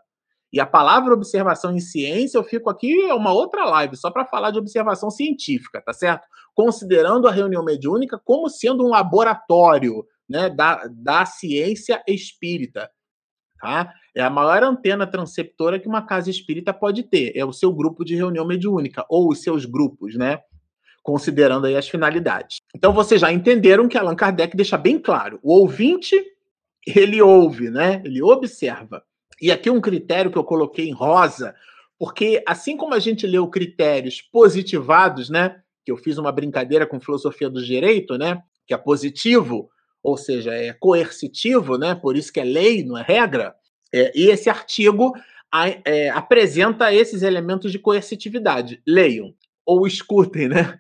E a palavra observação em ciência, eu fico aqui é uma outra live só para falar de observação científica, tá certo? Considerando a reunião mediúnica como sendo um laboratório né, da, da ciência espírita. Tá? É a maior antena transceptora que uma casa espírita pode ter. É o seu grupo de reunião mediúnica, ou os seus grupos, né? Considerando aí as finalidades. Então vocês já entenderam que Allan Kardec deixa bem claro: o ouvinte, ele ouve, né? Ele observa. E aqui um critério que eu coloquei em rosa, porque assim como a gente leu critérios positivados, né? Que eu fiz uma brincadeira com filosofia do direito, né? Que é positivo, ou seja, é coercitivo, né? Por isso que é lei, não é regra. É, e esse artigo é, apresenta esses elementos de coercitividade. Leiam ou escutem, né?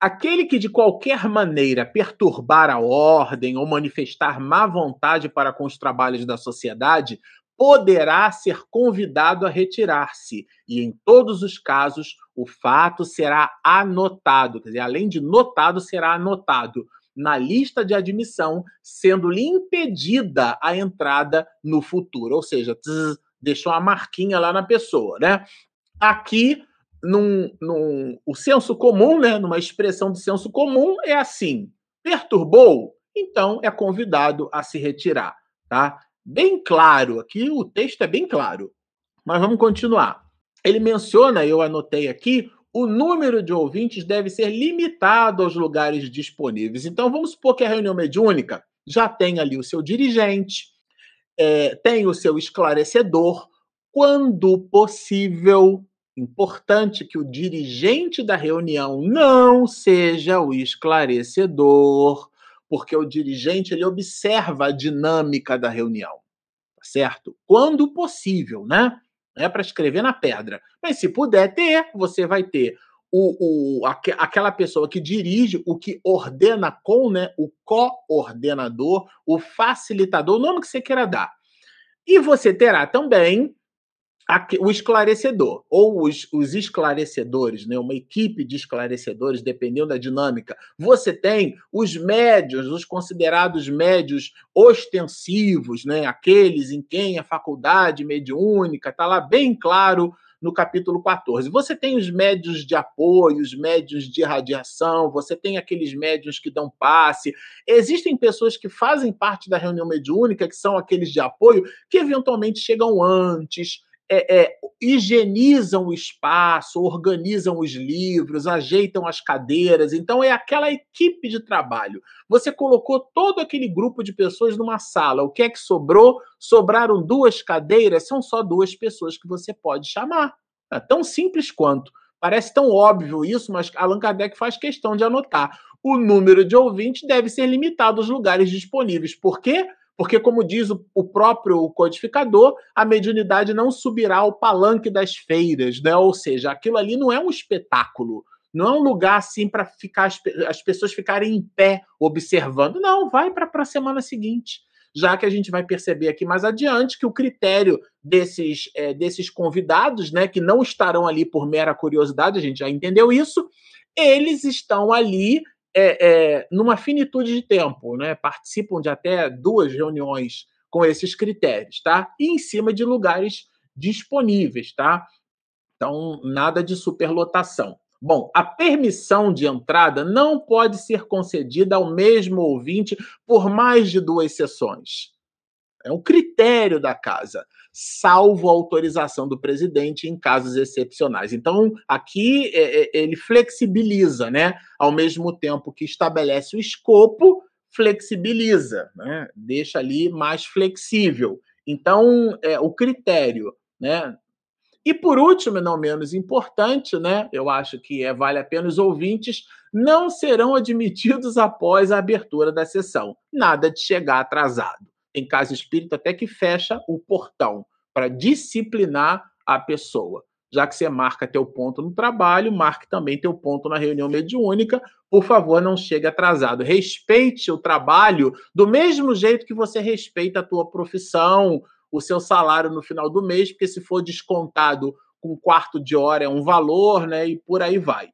Aquele que de qualquer maneira perturbar a ordem ou manifestar má vontade para com os trabalhos da sociedade poderá ser convidado a retirar-se, e em todos os casos o fato será anotado, quer dizer, além de notado, será anotado na lista de admissão, sendo-lhe impedida a entrada no futuro. Ou seja, deixou uma marquinha lá na pessoa, né? Aqui, num, num, o senso comum, né, numa expressão de senso comum, é assim: perturbou, então é convidado a se retirar, tá? Bem claro, aqui o texto é bem claro. Mas vamos continuar. Ele menciona, eu anotei aqui, o número de ouvintes deve ser limitado aos lugares disponíveis. Então, vamos supor que a reunião mediúnica já tem ali o seu dirigente, é, tem o seu esclarecedor. Quando possível, importante que o dirigente da reunião não seja o esclarecedor, porque o dirigente ele observa a dinâmica da reunião, tá certo? Quando possível, né? É para escrever na pedra. Mas se puder ter, você vai ter o, o, aquela pessoa que dirige, o que ordena com, né, o coordenador, o facilitador, o nome que você queira dar. E você terá também o esclarecedor, ou os, os, esclarecedores, né? uma equipe de esclarecedores, dependendo da dinâmica. Você tem os médios, os considerados médios ostensivos, né? aqueles em quem a faculdade mediúnica está lá bem claro no capítulo 14. Você tem os médios de apoio, os médios de radiação, você tem aqueles médios que dão passe. Existem pessoas que fazem parte da reunião mediúnica, que são aqueles de apoio, que eventualmente chegam antes, é, é, higienizam o espaço, organizam os livros, ajeitam as cadeiras. Então, é aquela equipe de trabalho. Você colocou todo aquele grupo de pessoas numa sala. O que é que sobrou? Sobraram duas cadeiras, são só duas pessoas que você pode chamar. É tão simples quanto. Parece tão óbvio isso, mas Allan Kardec faz questão de anotar. O número de ouvintes deve ser limitado aos lugares disponíveis. Por quê? Porque, como diz o, o, próprio codificador, a mediunidade não subirá ao palanque das feiras, né? Ou seja, aquilo ali não é um espetáculo, não é um lugar assim para ficar as, as, pessoas ficarem em pé observando. Não, vai para a semana seguinte. Já que a gente vai perceber aqui mais adiante que o critério desses, é, desses convidados, né, que não estarão ali por mera curiosidade, a gente já entendeu isso, eles estão ali é, é, numa finitude de tempo, né? Participam de até duas reuniões com esses critérios, tá? E em cima de lugares disponíveis, tá? Então, nada de superlotação. Bom, a permissão de entrada não pode ser concedida ao mesmo ouvinte por mais de duas sessões. É um critério da casa salvo autorização do presidente em casos excepcionais. Então, aqui é, é, ele flexibiliza, né? Ao mesmo tempo que estabelece o escopo, flexibiliza, né? Deixa ali mais flexível. Então, é, o critério, né? E por último, e não menos importante, né? Eu acho que é, vale a pena os ouvintes não serão admitidos após a abertura da sessão. Nada de chegar atrasado. Em caso espírita, até que fecha o portão para disciplinar a pessoa. Já que você marca teu ponto no trabalho, marque também teu ponto na reunião mediúnica. Por favor, não chegue atrasado. Respeite o trabalho do mesmo jeito que você respeita a tua profissão, o seu salário no final do mês, porque se for descontado com um quarto de hora é um valor, né? E por aí vai.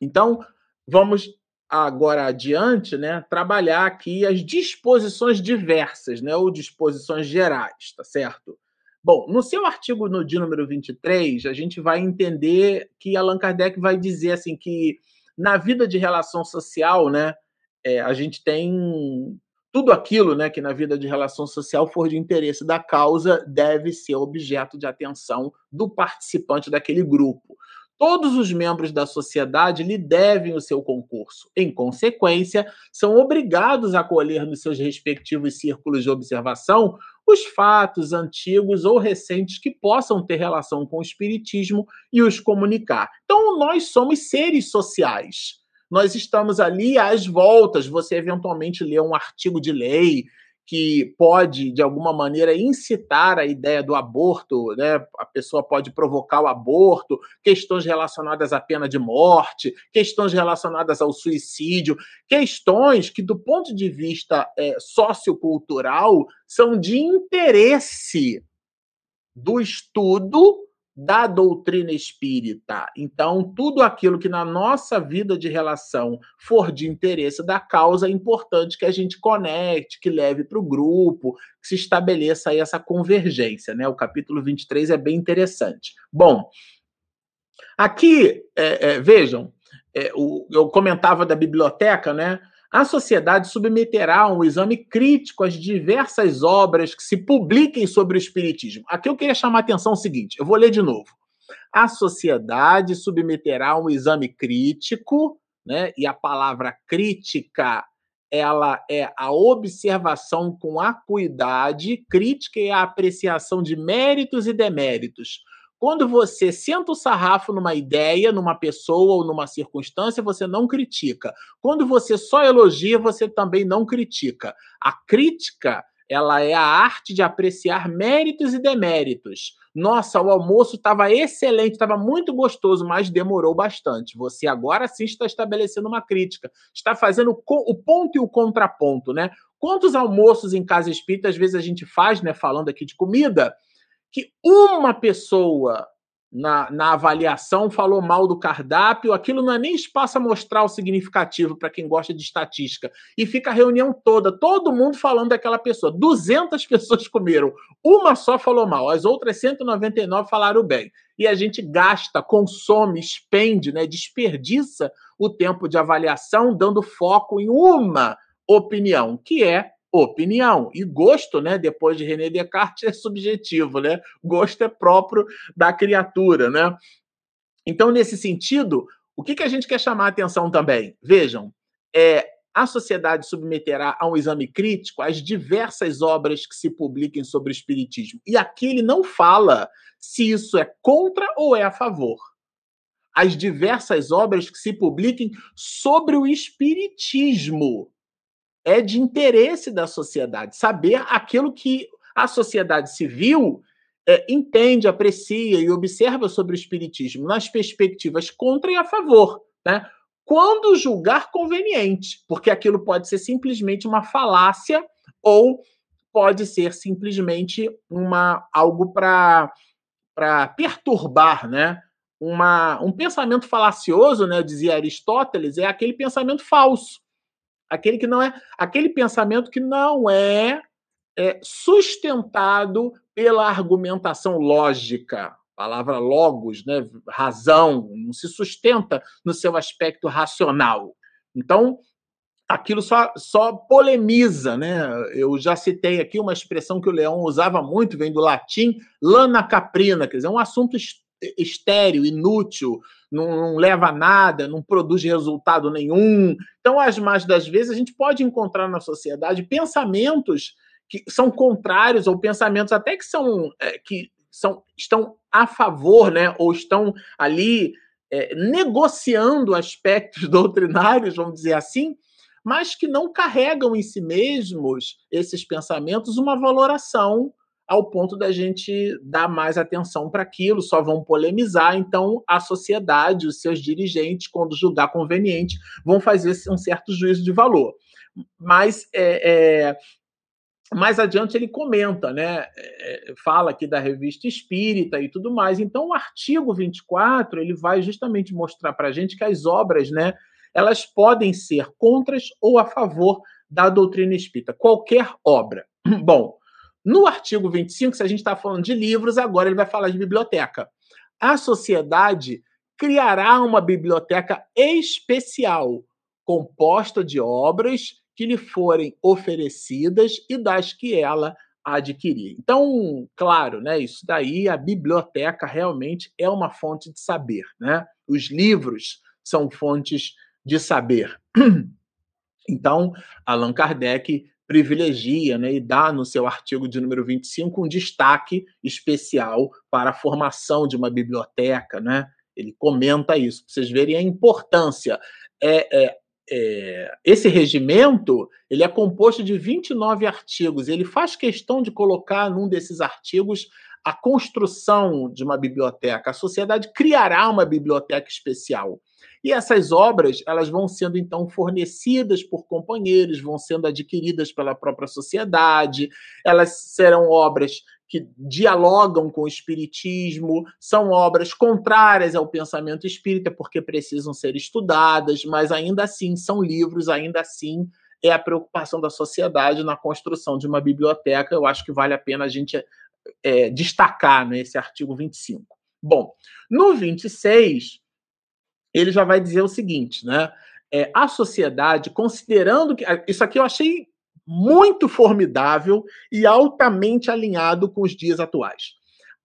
Então, vamos agora adiante, né, trabalhar aqui as disposições diversas, né, ou disposições gerais, tá certo? Bom, no seu artigo no de número 23, a gente vai entender que Allan Kardec vai dizer assim que na vida de relação social, né, é, a gente tem tudo aquilo, né, que na vida de relação social for de interesse da causa deve ser objeto de atenção do participante daquele grupo. Todos os membros da sociedade lhe devem o seu concurso. Em consequência, são obrigados a colher nos seus respectivos círculos de observação os fatos antigos ou recentes que possam ter relação com o espiritismo e os comunicar. Então, nós somos seres sociais. Nós estamos ali às voltas. Você eventualmente lê um artigo de lei, que pode, de alguma maneira, incitar a ideia do aborto, né? a pessoa pode provocar o aborto, questões relacionadas à pena de morte, questões relacionadas ao suicídio, questões que, do ponto de vista é, sociocultural, são de interesse do estudo da doutrina espírita. Então, tudo aquilo que na nossa vida de relação for de interesse da causa, é importante que a gente conecte, que leve para o grupo, que se estabeleça aí essa convergência. Né? O capítulo 23 é bem interessante. Bom, aqui, é, é, vejam, é, o, eu comentava da biblioteca, né? A sociedade submeterá um exame crítico as diversas obras que se publiquem sobre o Espiritismo. Aqui eu queria chamar a atenção o seguinte: eu vou ler de novo. A sociedade submeterá um exame crítico, né? E a palavra crítica ela é a observação com acuidade, crítica é a apreciação de méritos e deméritos quando você senta o sarrafo numa ideia, numa pessoa ou numa circunstância, você não critica. Quando você só elogia, você também não critica. A crítica, ela é a arte de apreciar méritos e deméritos. Nossa, o almoço estava excelente, estava muito gostoso, mas demorou bastante. Você agora sim está estabelecendo uma crítica, está fazendo o ponto e o contraponto, né? Quantos almoços em casa espírita às vezes a gente faz, né, falando aqui de comida, que uma pessoa na, na avaliação falou mal do cardápio, aquilo não é nem espaço amostral significativo para quem gosta de estatística. E fica a reunião toda, todo mundo falando daquela pessoa. 200 *laughs* pessoas comeram, uma só falou mal, as outras 199 falaram bem. E a gente gasta, consome, expende, né, desperdiça o tempo de avaliação, dando foco em uma opinião, que é opinião. E gosto, né, depois de René Descartes, *laughs* é subjetivo, né? Gosto é próprio da criatura, né? Então, nesse sentido, o que, que a gente quer chamar a atenção também? Vejam, é, a sociedade submeterá a um exame crítico as diversas obras que se publiquem sobre o Espiritismo. E aqui ele não fala se isso é contra ou é a favor. As diversas obras que se publiquem sobre o Espiritismo é de interesse da sociedade saber aquilo que a sociedade civil é, entende, aprecia e observa sobre o espiritismo nas perspectivas contra e a favor, né? Quando julgar conveniente, porque aquilo pode ser simplesmente uma falácia ou pode ser simplesmente uma algo para para perturbar, né? Uma, um pensamento falacioso, né, dizia Aristóteles, é aquele pensamento falso aquele que não é aquele pensamento que não é, é sustentado pela argumentação lógica, palavra logos, né, razão, não se sustenta no seu aspecto racional. Então, aquilo só, só polemiza, né? Eu já citei aqui uma expressão que o Leão usava muito, vem do latim lana caprina, quer dizer, um assunto estéreo, inútil, não, não, leva a nada, não produz resultado nenhum. Então, as mais das vezes, a gente pode encontrar na sociedade pensamentos que são contrários ou pensamentos até que são é, que são, estão a favor, né, ou estão ali é, negociando aspectos *laughs* doutrinários, vamos dizer assim, mas que não carregam em si mesmos esses pensamentos uma valoração ao ponto da gente dar mais atenção para aquilo, só vão polemizar. Então, a sociedade, os seus dirigentes, quando julgar conveniente, vão fazer um certo juízo de valor. Mas é, é, mais adiante ele comenta, né? É, fala aqui da revista Espírita e tudo mais. Então, o artigo 24 ele vai justamente mostrar para a gente que as obras, né? Elas podem ser contras ou a favor da doutrina espírita, qualquer obra. *clears throat* Bom, no artigo 25, se a gente está falando de livros, agora ele vai falar de biblioteca. A sociedade criará uma biblioteca especial, composta de obras que lhe forem oferecidas e das que ela adquirir. Então, claro, né, isso daí, a biblioteca realmente é uma fonte de saber. Né? Os livros são fontes de saber. *clears throat* Então, Allan Kardec privilegia né, e dá no seu artigo de número 25 um destaque especial para a formação de uma biblioteca. Né? Ele comenta isso, para vocês verem a importância. É, é, é, esse regimento ele é composto de 29 artigos. Ele faz questão de colocar num desses artigos a construção de uma biblioteca. A sociedade criará uma biblioteca especial. E essas obras, elas vão sendo então fornecidas por companheiros, vão sendo adquiridas pela própria sociedade, elas serão obras que dialogam com o espiritismo, são obras contrárias ao pensamento espírita porque precisam ser estudadas, mas ainda assim são livros, ainda assim é a preocupação da sociedade na construção de uma biblioteca. Eu acho que vale a pena a gente é, destacar nesse artigo 25. Bom, no 26, ele já vai dizer o seguinte, né? É, a sociedade, considerando que. Isso aqui eu achei muito formidável e altamente alinhado com os dias atuais.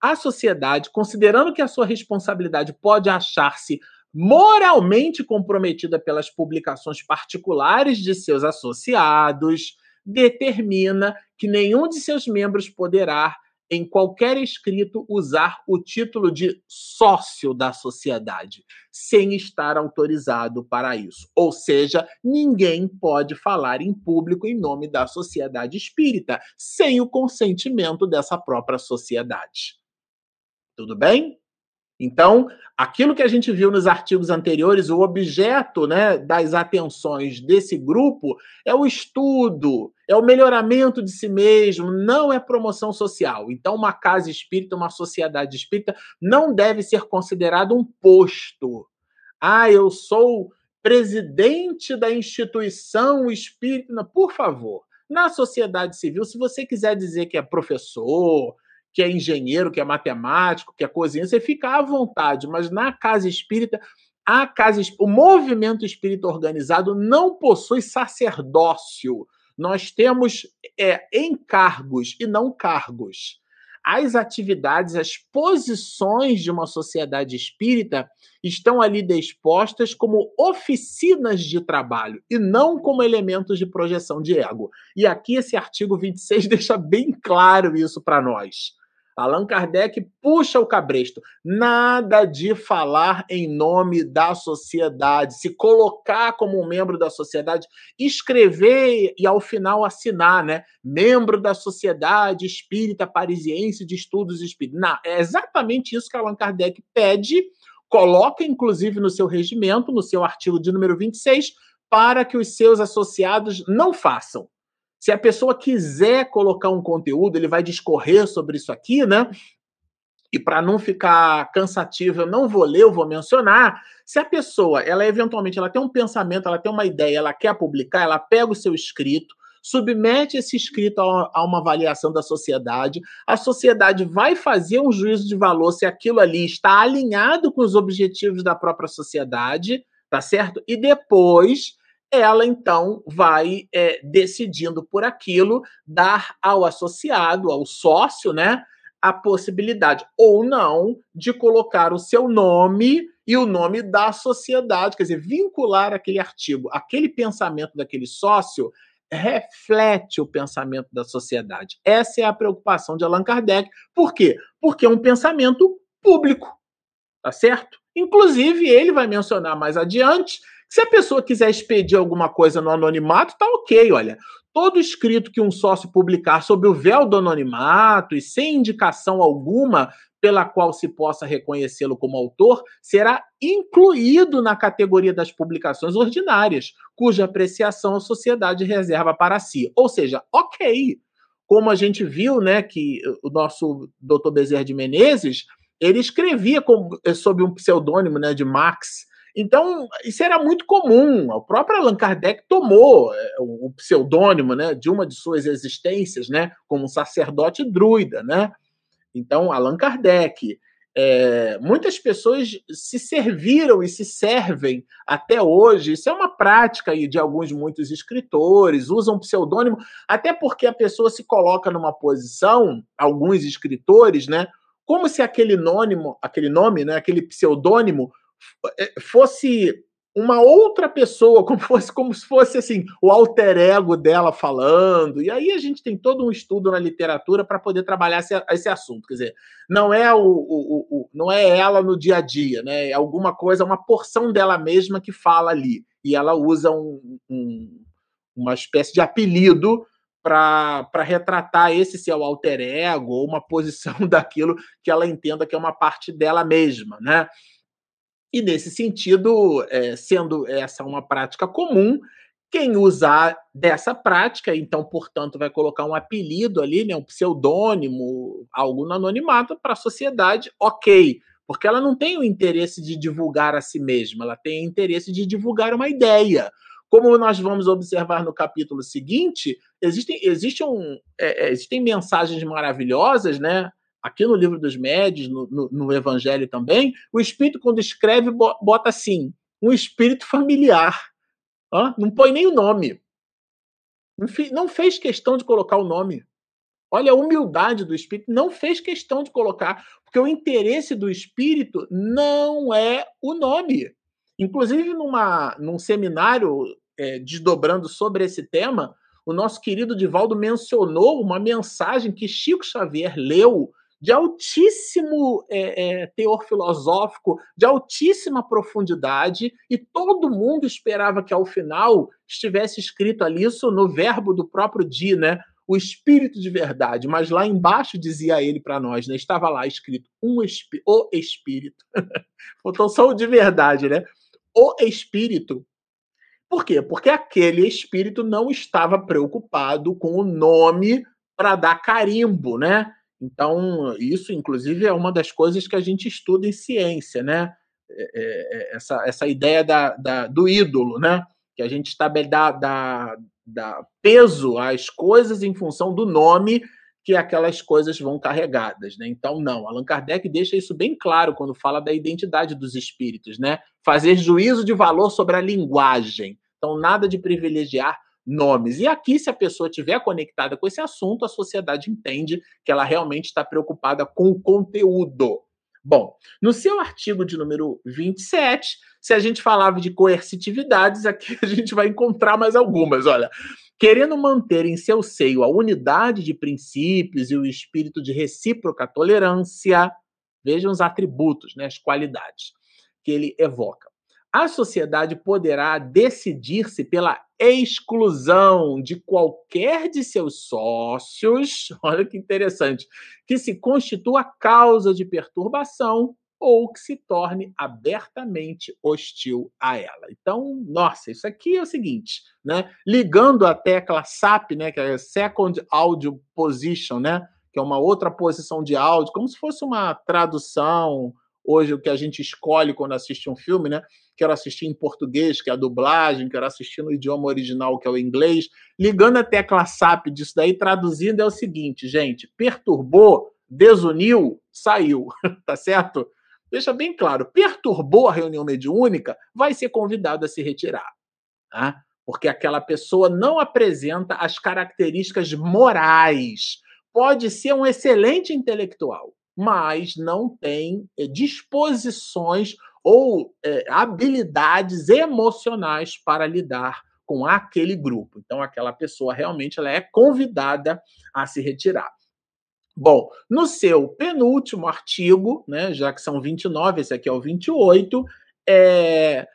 A sociedade, considerando que a sua responsabilidade pode achar-se moralmente comprometida pelas publicações particulares de seus associados, determina que nenhum de seus membros poderá em qualquer escrito usar o título de sócio da sociedade, sem estar autorizado para isso. Ou seja, ninguém pode falar em público em nome da sociedade espírita, sem o consentimento dessa própria sociedade. Tudo bem? Então, aquilo que a gente viu nos artigos anteriores, o objeto né, das atenções desse grupo é o estudo, é o melhoramento de si mesmo, não é promoção social. Então, uma casa espírita, uma sociedade espírita, não deve ser considerado um posto. Ah, eu sou presidente da instituição espírita. Por favor, na sociedade civil, se você quiser dizer que é professor, que é engenheiro, que é matemático, que é cozinheiro, você fica à vontade, mas na casa espírita, a casa, o movimento espírita organizado não possui sacerdócio. Nós temos é, encargos e não cargos. As atividades, as posições de uma sociedade espírita estão ali dispostas como oficinas de trabalho e não como elementos de projeção de ego. E aqui esse artigo 26 *laughs* deixa bem claro isso para nós. Allan Kardec puxa o cabresto. Nada de falar em nome da sociedade, se colocar como um membro da sociedade, escrever e ao final assinar, né? Membro da Sociedade Espírita Parisiense de Estudos Espíritas. Não, é exatamente isso que Allan Kardec pede, coloca inclusive no seu regimento, no seu artigo de número 26, para que os seus associados não façam. Se a pessoa quiser colocar um conteúdo, ele vai discorrer sobre isso aqui, né? E para não ficar cansativo, eu não vou ler, eu vou mencionar. Se a pessoa, ela eventualmente, ela tem um pensamento, ela tem uma ideia, ela quer publicar, ela pega o seu escrito, submete esse escrito a uma avaliação da sociedade, a sociedade vai fazer um juízo de valor se aquilo ali está alinhado com os objetivos da própria sociedade, tá certo? E depois ela então vai é, decidindo por aquilo dar ao associado, ao sócio, né, a possibilidade ou não de colocar o seu nome e o nome da sociedade, quer dizer, vincular aquele artigo, aquele pensamento daquele sócio reflete o pensamento da sociedade. Essa é a preocupação de Allan Kardec. Por quê? Porque é um pensamento público, tá certo? Inclusive, ele vai mencionar mais adiante se a pessoa quiser expedir alguma coisa no anonimato, tá ok, olha. Todo escrito que um sócio publicar sob o véu do anonimato e sem indicação alguma pela qual se possa reconhecê-lo como autor, será incluído na categoria das publicações ordinárias, cuja apreciação a sociedade reserva para si. Ou seja, ok. Como a gente viu, né, que o nosso Dr. Bezerra de Menezes, ele escrevia com, sob um pseudônimo, né, de Max, então, isso era muito comum. O próprio Allan Kardec tomou é, o pseudônimo né, de uma de suas existências, né, como sacerdote druida. Né? Então, Allan Kardec. É, muitas pessoas se serviram e se servem até hoje. Isso é uma prática de alguns, muitos escritores, usam pseudônimo, até porque a pessoa se coloca numa posição, alguns escritores, né? Como se aquele nome, aquele nome, né, aquele pseudônimo fosse uma outra pessoa, *laughs* como fosse como se fosse assim o alter ego dela falando. E aí a gente tem todo um estudo na literatura para poder trabalhar esse, esse, assunto. Quer dizer, não é o, o, o, não é ela no dia a dia, né? É alguma coisa, uma porção dela mesma que fala ali e ela usa um, um, uma espécie de apelido para retratar esse seu alter ego ou uma posição *laughs* daquilo que ela entenda que é uma parte dela mesma, né? E nesse sentido, é, sendo essa uma prática comum, quem usar dessa prática, então, portanto, vai colocar um apelido ali, né, um pseudônimo, algo no anonimato para a sociedade, ok, porque ela não tem o interesse de divulgar a si mesma, ela tem o interesse de divulgar uma ideia. Como nós vamos observar no capítulo seguinte, existem, existem, um, é, existem mensagens maravilhosas, né? Aqui no livro dos médios, no, no, no, Evangelho também, o Espírito, quando escreve, bota assim: um espírito familiar. Hã? Não põe nem o nome. Não fez questão de colocar o nome. Olha a humildade do Espírito, não fez questão de colocar, porque o interesse do Espírito não é o nome. Inclusive, numa, num seminário é, desdobrando sobre esse tema, o nosso querido Divaldo mencionou uma mensagem que Chico Xavier leu de altíssimo é, é, teor filosófico, de altíssima profundidade, e todo mundo esperava que ao final estivesse escrito ali isso no verbo do próprio Di, né? O espírito de verdade, mas lá embaixo dizia ele para nós, né? Estava lá escrito um espí o espírito. Faltou só o de verdade, né? O espírito por quê? Porque aquele espírito não estava preocupado com o nome para dar carimbo, né? Então, isso, inclusive, é uma das coisas que a gente estuda em ciência, né? É, é, é essa, essa ideia da, da, do ídolo, né? Que a gente estabelece dá, dá peso às coisas em função do nome que aquelas coisas vão carregadas, né? Então, não, Allan Kardec deixa isso bem claro quando fala da identidade dos espíritos, né? Fazer juízo de valor sobre a linguagem. Então, nada de privilegiar nomes. E aqui, se a pessoa estiver conectada com esse assunto, a sociedade entende que ela realmente está preocupada com o conteúdo. Bom, no seu artigo de número 27, se a gente falava de coercitividades, aqui a gente vai encontrar mais algumas. Olha, querendo manter em seu seio a unidade de princípios e o espírito de recíproca tolerância, vejam os atributos, né, as qualidades que ele evoca a sociedade poderá decidir-se pela exclusão de qualquer de seus sócios, *laughs* olha que interessante, que se constitua causa de perturbação ou que se torne abertamente hostil a ela. Então, nossa, isso aqui é o seguinte, né? Ligando a tecla SAP, né, que é Second Audio Position, né, que é uma outra posição de áudio, como se fosse uma tradução hoje o que a gente escolhe quando assiste um filme, né? Quero assistir em português, que é a dublagem, quero assistir no idioma original, que é o inglês. Ligando a tecla SAP disso daí, traduzindo, é o seguinte, gente: perturbou, desuniu, saiu, *laughs* tá certo? Deixa bem claro: perturbou a reunião mediúnica, vai ser convidado a se retirar. Tá? Porque aquela pessoa não apresenta as características morais. Pode ser um excelente intelectual, mas não tem eh, disposições ou é, habilidades emocionais para lidar com aquele grupo. Então, aquela pessoa realmente ela é convidada a se retirar. Bom, no seu penúltimo artigo, né, já que são 29, esse aqui é o 28, é,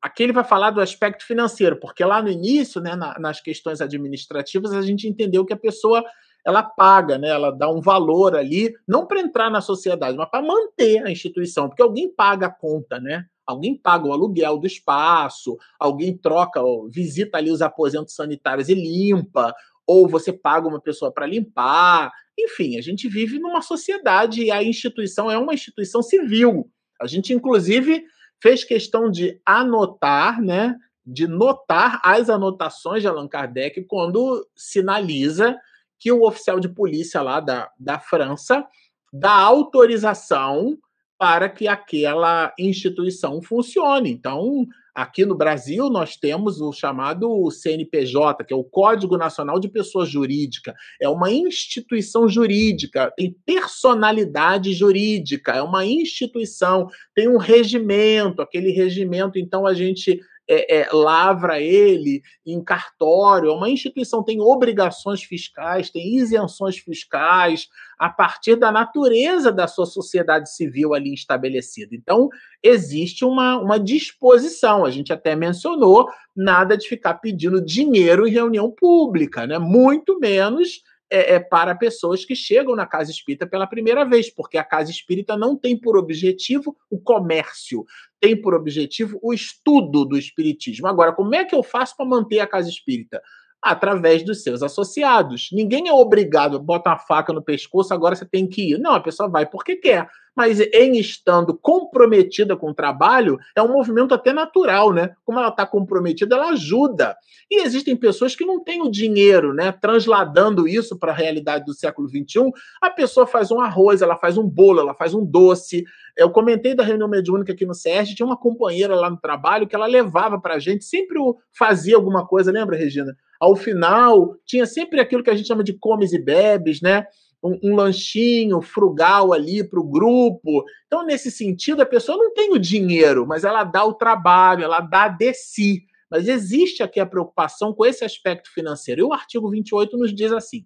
aqui ele vai falar do aspecto financeiro, porque lá no início, né, na, nas questões administrativas, a gente entendeu que a pessoa ela paga, né, ela dá um valor ali, não para entrar na sociedade, mas para manter a instituição, porque alguém paga a conta, né? Alguém paga o aluguel do espaço, alguém troca, visita ali os aposentos sanitários e limpa, ou você paga uma pessoa para limpar. Enfim, a gente vive numa sociedade e a instituição é uma instituição civil. A gente, inclusive, fez questão de anotar, né, de notar as anotações de Allan Kardec quando sinaliza que o oficial de polícia lá da, da França dá autorização para que aquela instituição funcione. Então, aqui no Brasil, nós temos o chamado CNPJ, que é o Código Nacional de Pessoa Jurídica. É uma instituição jurídica, tem personalidade jurídica, é uma instituição, tem um regimento, aquele regimento, então a gente é, é, lavra ele em cartório, é uma instituição tem obrigações fiscais, tem isenções fiscais a partir da natureza da sua sociedade civil ali estabelecida. Então, existe uma, uma disposição, a gente até mencionou, nada de ficar pedindo dinheiro em reunião pública, né? muito menos é, é, para pessoas que chegam na casa espírita pela primeira vez, porque a casa espírita não tem por objetivo o comércio, tem por objetivo o estudo do espiritismo. Agora, como é que eu faço para manter a casa espírita? Através dos seus associados. Ninguém é obrigado, bota uma faca no pescoço, agora você tem que ir. Não, a pessoa vai porque quer mas em estando comprometida com o trabalho, é um movimento até natural, né? Como ela está comprometida, ela ajuda. E existem pessoas que não têm o dinheiro, né? Transladando isso para a realidade do século XXI, a pessoa faz um arroz, ela faz um bolo, ela faz um doce. Eu comentei da reunião mediúnica aqui no SERG, tinha uma companheira lá no trabalho que ela levava para a gente, sempre fazia alguma coisa, lembra, Regina? Ao final, tinha sempre aquilo que a gente chama de comes e bebes, né? Um, um lanchinho frugal ali para o grupo. Então, nesse sentido, a pessoa não tem o dinheiro, mas ela dá o trabalho, ela dá de si. Mas existe aqui a preocupação com esse aspecto financeiro. E o artigo 28 nos diz assim: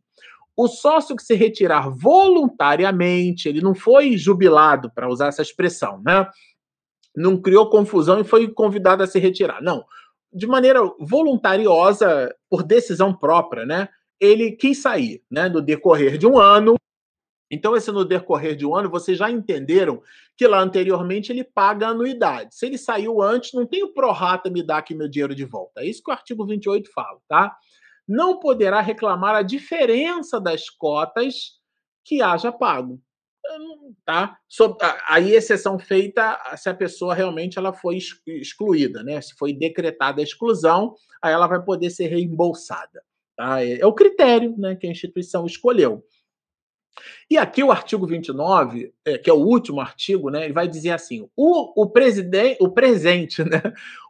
o sócio que se retirar voluntariamente, ele não foi jubilado, para usar essa expressão, né? Não criou confusão e foi convidado a se retirar. Não. De maneira voluntariosa, por decisão própria, né? Ele quis sair, né, no decorrer de um ano. Então, esse no decorrer de um ano, vocês já entenderam que lá anteriormente ele paga anuidade. Se ele saiu antes, não tem o prorata me dá aqui meu dinheiro de volta. É isso que o artigo 28 fala, tá? Não poderá reclamar a diferença das cotas que haja pago. Tá? Aí, exceção feita se a pessoa realmente ela foi excluída, né? Se foi decretada a exclusão, aí ela vai poder ser reembolsada. Tá? É, é o critério né, que a instituição escolheu. E aqui o artigo 29, é, que é o último artigo, né, ele vai dizer assim: o, o, o presente, *laughs* né,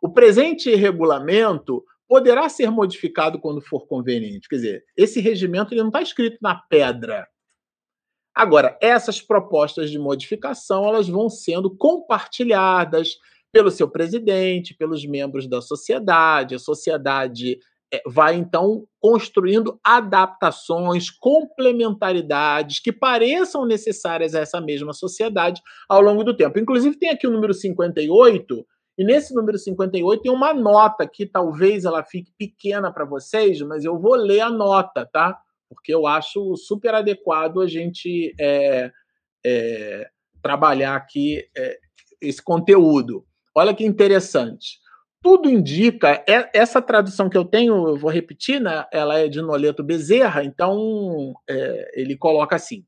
o presente regulamento poderá ser modificado quando for conveniente. Quer dizer, esse regimento ele não está escrito na pedra. Agora, essas propostas de modificação elas vão sendo compartilhadas pelo seu presidente, pelos membros da sociedade. A sociedade vai então construindo adaptações, complementaridades que pareçam necessárias a essa mesma sociedade ao longo do tempo. Inclusive, tem aqui o número 58, e nesse número 58 tem uma nota que talvez ela fique pequena para vocês, mas eu vou ler a nota, tá? Porque eu acho super adequado a gente é, é, trabalhar aqui é, esse conteúdo. Olha que interessante tudo indica, é, essa tradução que eu tenho, eu vou repetir, né? ela é de Noleto Bezerra, então é, ele coloca assim,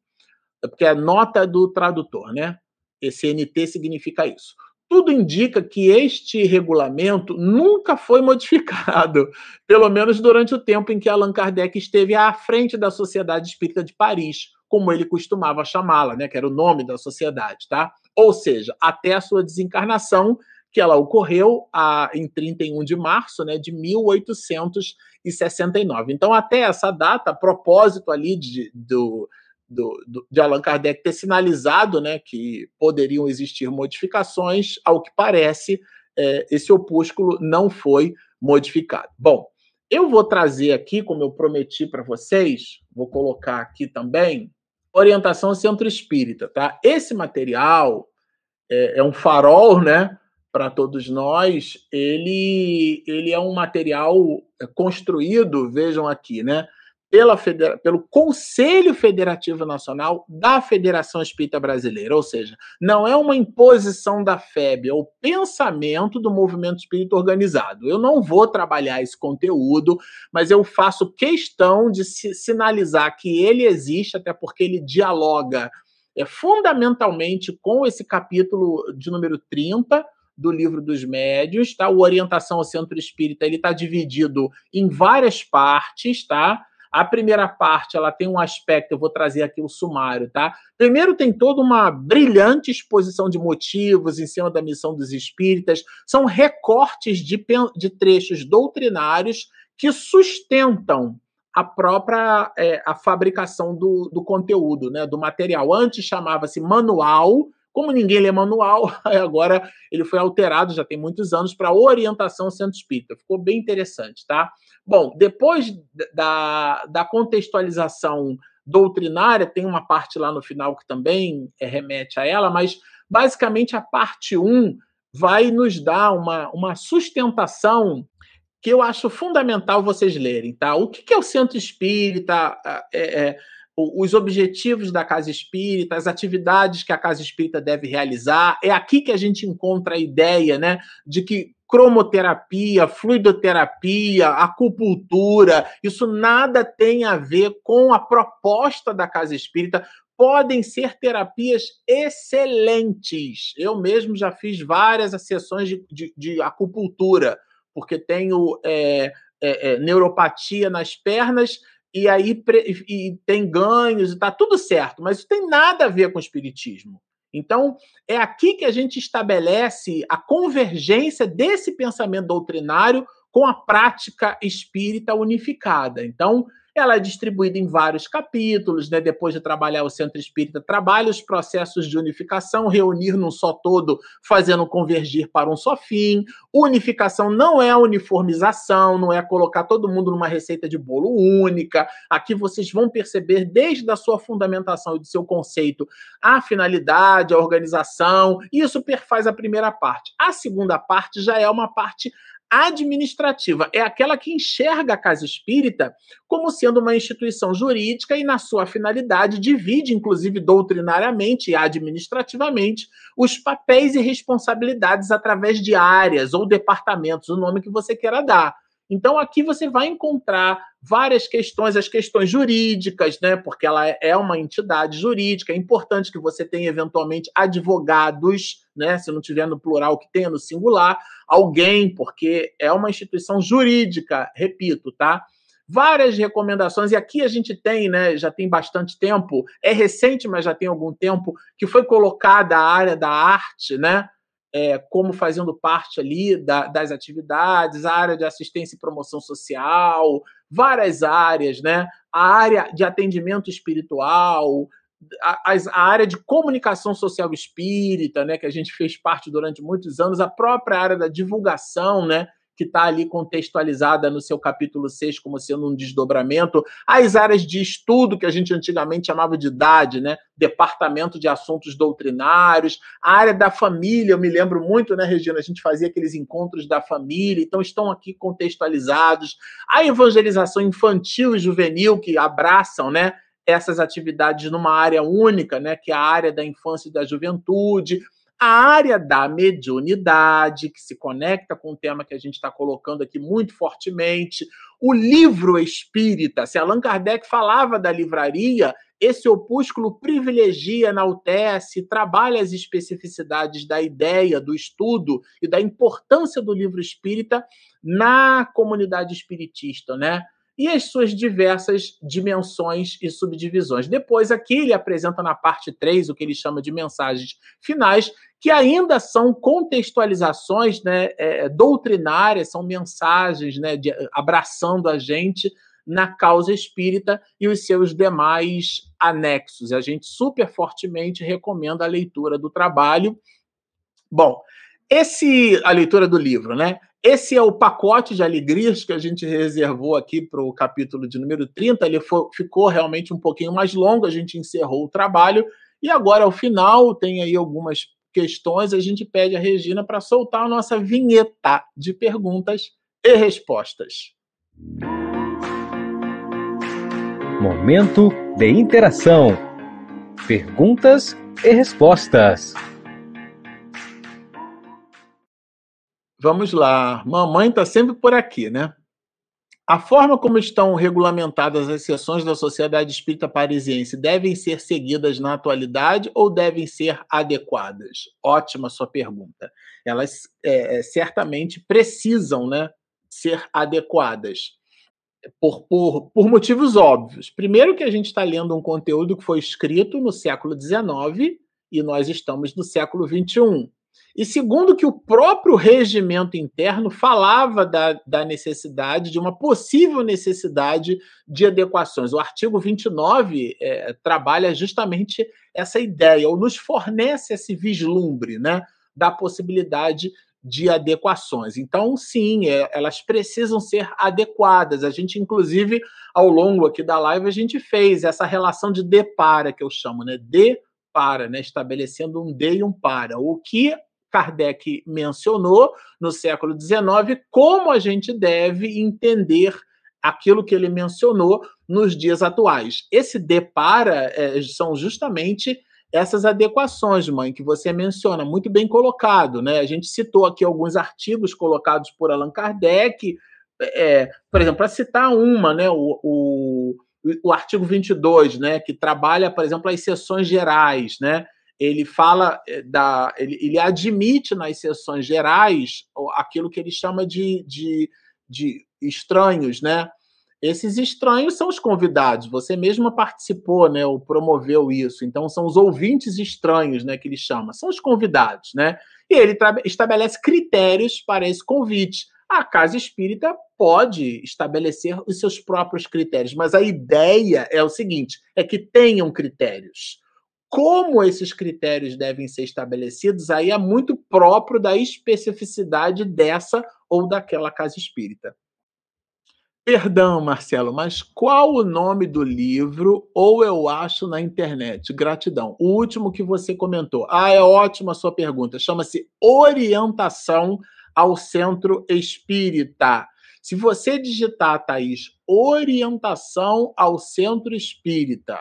porque é nota do tradutor, né? Esse NT significa isso. Tudo indica que este regulamento nunca foi *laughs* modificado, pelo menos durante o tempo em que Allan Kardec esteve à frente da Sociedade Espírita de Paris, como ele costumava chamá-la, né? que era o nome da sociedade, tá? Ou seja, até a sua desencarnação, que ela ocorreu a, em 31 de março né, de 1869. Então, até essa data, a propósito ali de, do, do, do, de Allan Kardec ter sinalizado né, que poderiam existir modificações, ao que parece, é, esse opúsculo não foi modificado. Bom, eu vou trazer aqui, como eu prometi para vocês, vou colocar aqui também, orientação centro espírita, tá? Esse material é, é um farol, né? Para todos nós, ele, ele é um material construído, vejam aqui, né? pela federa pelo Conselho Federativo Nacional da Federação Espírita Brasileira, ou seja, não é uma imposição da FEB, é o pensamento do movimento espírita organizado. Eu não vou trabalhar esse conteúdo, mas eu faço questão de sinalizar que ele existe, até porque ele dialoga é, fundamentalmente com esse capítulo de número 30 do livro dos médios, tá? O Orientação ao Centro Espírita, ele está dividido em várias partes, tá? A primeira parte, ela tem um aspecto, eu vou trazer aqui o sumário, tá? Primeiro tem toda uma brilhante exposição de motivos em cima da missão dos espíritas, são recortes de, de trechos doutrinários que sustentam a própria é, a fabricação do, do conteúdo, né, do material. Antes chamava-se manual, como ninguém lê manual, *laughs* agora ele foi alterado, já tem muitos anos, para orientação centro espírita. Ficou bem interessante, tá? Bom, depois da, da contextualização doutrinária, tem uma parte lá no final que também é, remete a ela, mas basicamente a parte 1 vai nos dar uma, uma sustentação que eu acho fundamental vocês lerem, tá? O que é o centro espírita? É, é, os objetivos da casa espírita, as atividades que a casa espírita deve realizar. É aqui que a gente encontra a ideia né, de que cromoterapia, fluidoterapia, acupuntura, isso nada tem a ver com a proposta da casa espírita. Podem ser terapias excelentes. Eu mesmo já fiz várias sessões de, de, de acupuntura, porque tenho é, é, é, neuropatia nas pernas e aí e tem ganhos e tá tudo certo, mas isso tem nada a ver com o espiritismo. Então, é aqui que a gente estabelece a convergência desse pensamento doutrinário com a prática espírita unificada. Então, ela é distribuída em vários capítulos, né? Depois de trabalhar o centro espírita, trabalha os processos de unificação, reunir num só todo, fazendo convergir para um só fim. Unificação não é uniformização, não é colocar todo mundo numa receita de bolo única. Aqui vocês vão perceber, desde a sua fundamentação e do seu conceito, a finalidade, a organização. Isso perfaz a primeira parte. A segunda parte já é uma parte administrativa é aquela que enxerga a casa espírita como sendo uma instituição jurídica e, na sua finalidade, divide, inclusive doutrinariamente e administrativamente, os papéis e responsabilidades através de áreas ou departamentos, o nome que você queira dar. Então, aqui você vai encontrar várias questões, as questões jurídicas, né? Porque ela é uma entidade jurídica. É importante que você tenha, eventualmente, advogados, né? Se não tiver no plural, que tenha no singular, alguém, porque é uma instituição jurídica, repito, tá? Várias recomendações, e aqui a gente tem, né? Já tem bastante tempo, é recente, mas já tem algum tempo, que foi colocada a área da arte, né? é, como fazendo parte ali da, das atividades, a área de assistência e promoção social, várias áreas, né? A área de atendimento espiritual, a, a, área de comunicação social espírita, né? Que a gente fez parte durante muitos anos, a própria área da divulgação, né? Que está ali contextualizada no seu capítulo 6 como sendo um desdobramento, as áreas de estudo que a gente antigamente chamava de idade, né? Departamento de Assuntos Doutrinários, a área da família, eu me lembro muito, né, Regina? A gente fazia aqueles encontros da família, então estão aqui contextualizados. A evangelização infantil e juvenil, que abraçam, né? Essas atividades numa área única, né? Que é a área da infância e da juventude a área da mediunidade, que se conecta com o tema que a gente está colocando aqui muito fortemente, o livro espírita. Se Allan Kardec falava da livraria, esse opúsculo privilegia, enaltece, trabalha as especificidades da ideia, do estudo e da importância do livro espírita na comunidade espiritista, né? e as suas diversas dimensões e subdivisões. Depois, aqui ele apresenta na parte 3 o que ele chama de mensagens finais, que ainda são contextualizações né, é, doutrinárias, são mensagens né, de, abraçando a gente na causa espírita e os seus demais anexos. A gente super fortemente recomenda a leitura do trabalho. Bom, esse a leitura do livro, né? esse é o pacote de alegrias que a gente reservou aqui para o capítulo de número 30. Ele foi, ficou realmente um pouquinho mais longo, a gente encerrou o trabalho. E agora, ao final, tem aí algumas questões. A gente pede a Regina para soltar a nossa vinheta de perguntas e respostas. Momento de interação. Perguntas e respostas. Vamos lá. Mamãe está sempre por aqui, né? A forma como estão regulamentadas as sessões da Sociedade Espírita Parisiense devem ser seguidas na atualidade ou devem ser adequadas? Ótima sua pergunta. Elas é, é certamente precisam né, ser adequadas. Por, por, por motivos óbvios. Primeiro, que a gente está lendo um conteúdo que foi escrito no século XIX e nós estamos no século XXI. E segundo, que o próprio regimento interno falava da, da necessidade, de uma possível necessidade de adequações. O artigo 29 é, trabalha justamente essa ideia, ou nos fornece esse vislumbre né, da possibilidade de adequações. Então, sim, é, elas precisam ser adequadas. A gente, inclusive, ao longo aqui da live, a gente fez essa relação de de para, que eu chamo, né? De para, né? estabelecendo um de e um para. O que Kardec mencionou no século XIX, como a gente deve entender aquilo que ele mencionou nos dias atuais. Esse depara é, são justamente essas adequações, mãe, que você menciona, muito bem colocado. Né? A gente citou aqui alguns artigos colocados por Allan Kardec, é, por exemplo, para citar uma, né, o, o, o artigo 22, né, que trabalha, por exemplo, as sessões gerais, né, ele fala eh, da. Ele, ele admite nas sessões gerais aquilo que ele chama de, de, de estranhos, né? Esses estranhos são os convidados. Você mesma participou, né? Ou promoveu isso. Então são os ouvintes estranhos, né? Que ele chama. São os convidados, né? E ele estabelece critérios para esse convite. A casa espírita pode estabelecer os seus próprios critérios, mas a ideia é o seguinte: é que tenham critérios como esses critérios devem ser estabelecidos, aí é muito próprio da especificidade dessa ou daquela casa espírita. Perdão, Marcelo, mas qual o nome do livro ou eu acho na internet? Gratidão. O último que você comentou. Ah, é ótima a sua pergunta. Chama-se Orientação ao Centro Espírita. Se você digitar, Thaís, Orientação ao Centro Espírita,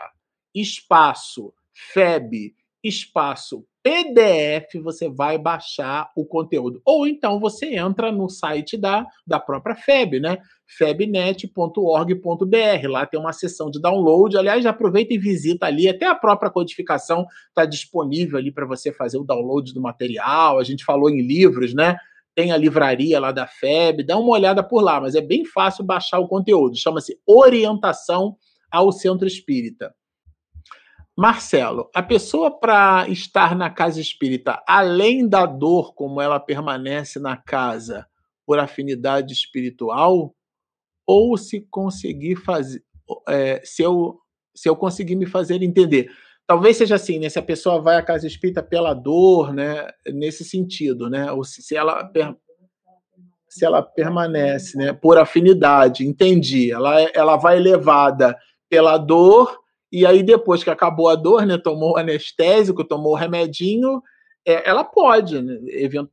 espaço, FEB, espaço PDF, você vai baixar o conteúdo. Ou então você entra no site da, da própria FEB, né? febnet.org.br. Lá tem uma seção de download. Aliás, aproveita e visita ali. Até a própria codificação está disponível ali para você fazer o download do material. A gente falou em livros, né? Tem a livraria lá da FEB. Dá uma olhada por lá, mas é bem fácil baixar o conteúdo. Chama-se Orientação ao Centro Espírita. Marcelo, a pessoa para estar na casa espírita, além da dor como ela permanece na casa por afinidade espiritual, ou se conseguir fazer, é, se eu se eu conseguir me fazer entender, talvez seja assim, né? Se a pessoa vai à casa espírita pela dor, né? Nesse sentido, né? Ou se, se ela se ela permanece, né? Por afinidade, entendi. Ela ela vai levada pela dor e aí, depois que acabou a dor, né, tomou anestésico, tomou remedinho, é, ela pode. Né,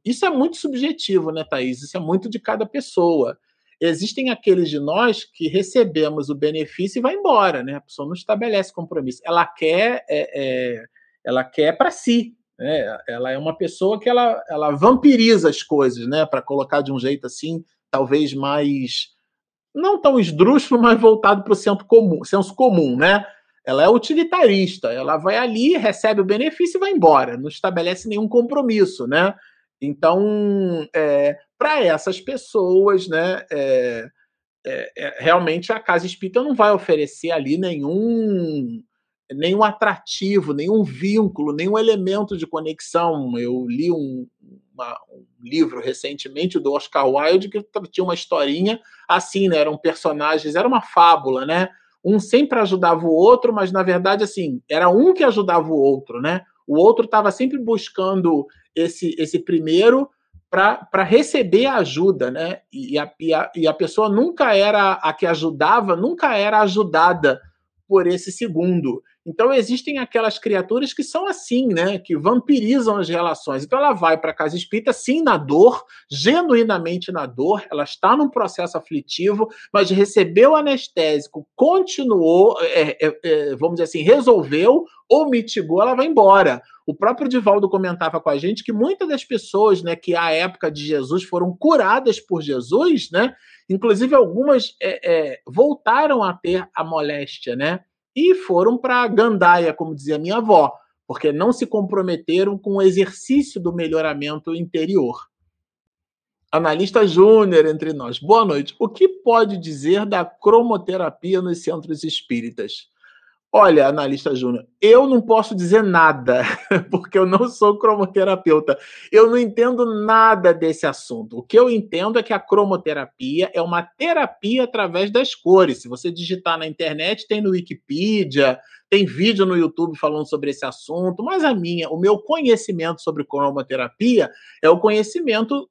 isso é muito subjetivo, né, Thaís? Isso é muito de cada pessoa. Existem aqueles de nós que recebemos o benefício e vai embora, né? A pessoa não estabelece compromisso. Ela quer, é, é, ela quer para si. Né? Ela é uma pessoa que ela, ela vampiriza as coisas, né? Para colocar de um jeito assim, talvez mais não tão esdrúxulo, mas voltado para o senso comum, senso comum, né? Ela é utilitarista, ela vai ali, recebe o benefício e vai embora, não estabelece nenhum compromisso, né? Então, é, para essas pessoas, né, é, é, realmente a casa espírita não vai oferecer ali nenhum nenhum atrativo, nenhum vínculo, nenhum elemento de conexão. Eu li um, uma, um livro recentemente do Oscar Wilde que tinha uma historinha assim, né? Eram personagens, era uma fábula, né? um sempre ajudava o outro, mas na verdade, assim, era um que ajudava o outro, né? O outro estava sempre buscando esse, esse primeiro para receber ajuda, né? E a, e, a, e a pessoa nunca era a que ajudava, nunca era ajudada por esse segundo. Então existem aquelas criaturas que são assim, né, que vampirizam as relações. Então ela vai para a casa espírita sim na dor, genuinamente na dor, ela está num processo aflitivo, mas recebeu anestésico, continuou, é, é, é, vamos dizer assim, resolveu ou mitigou, ela vai embora. O próprio Divaldo comentava com a gente que muitas das pessoas, né, que à época de Jesus foram curadas por Jesus, né, inclusive algumas é, é, voltaram a ter a moléstia, né, e foram para Gandaia, como dizia minha avó, porque não se comprometeram com o exercício do melhoramento interior. Analista júnior entre nós. Boa noite. O que pode dizer da cromoterapia nos centros espíritas? Olha, analista Júnior, eu não posso dizer nada, *laughs* porque eu não sou cromoterapeuta. Eu não entendo nada desse assunto. O que eu entendo é que a cromoterapia é uma terapia através das cores. Se você digitar na internet, tem no Wikipedia, tem vídeo no YouTube falando sobre esse assunto, mas a minha, o meu conhecimento sobre cromoterapia é o conhecimento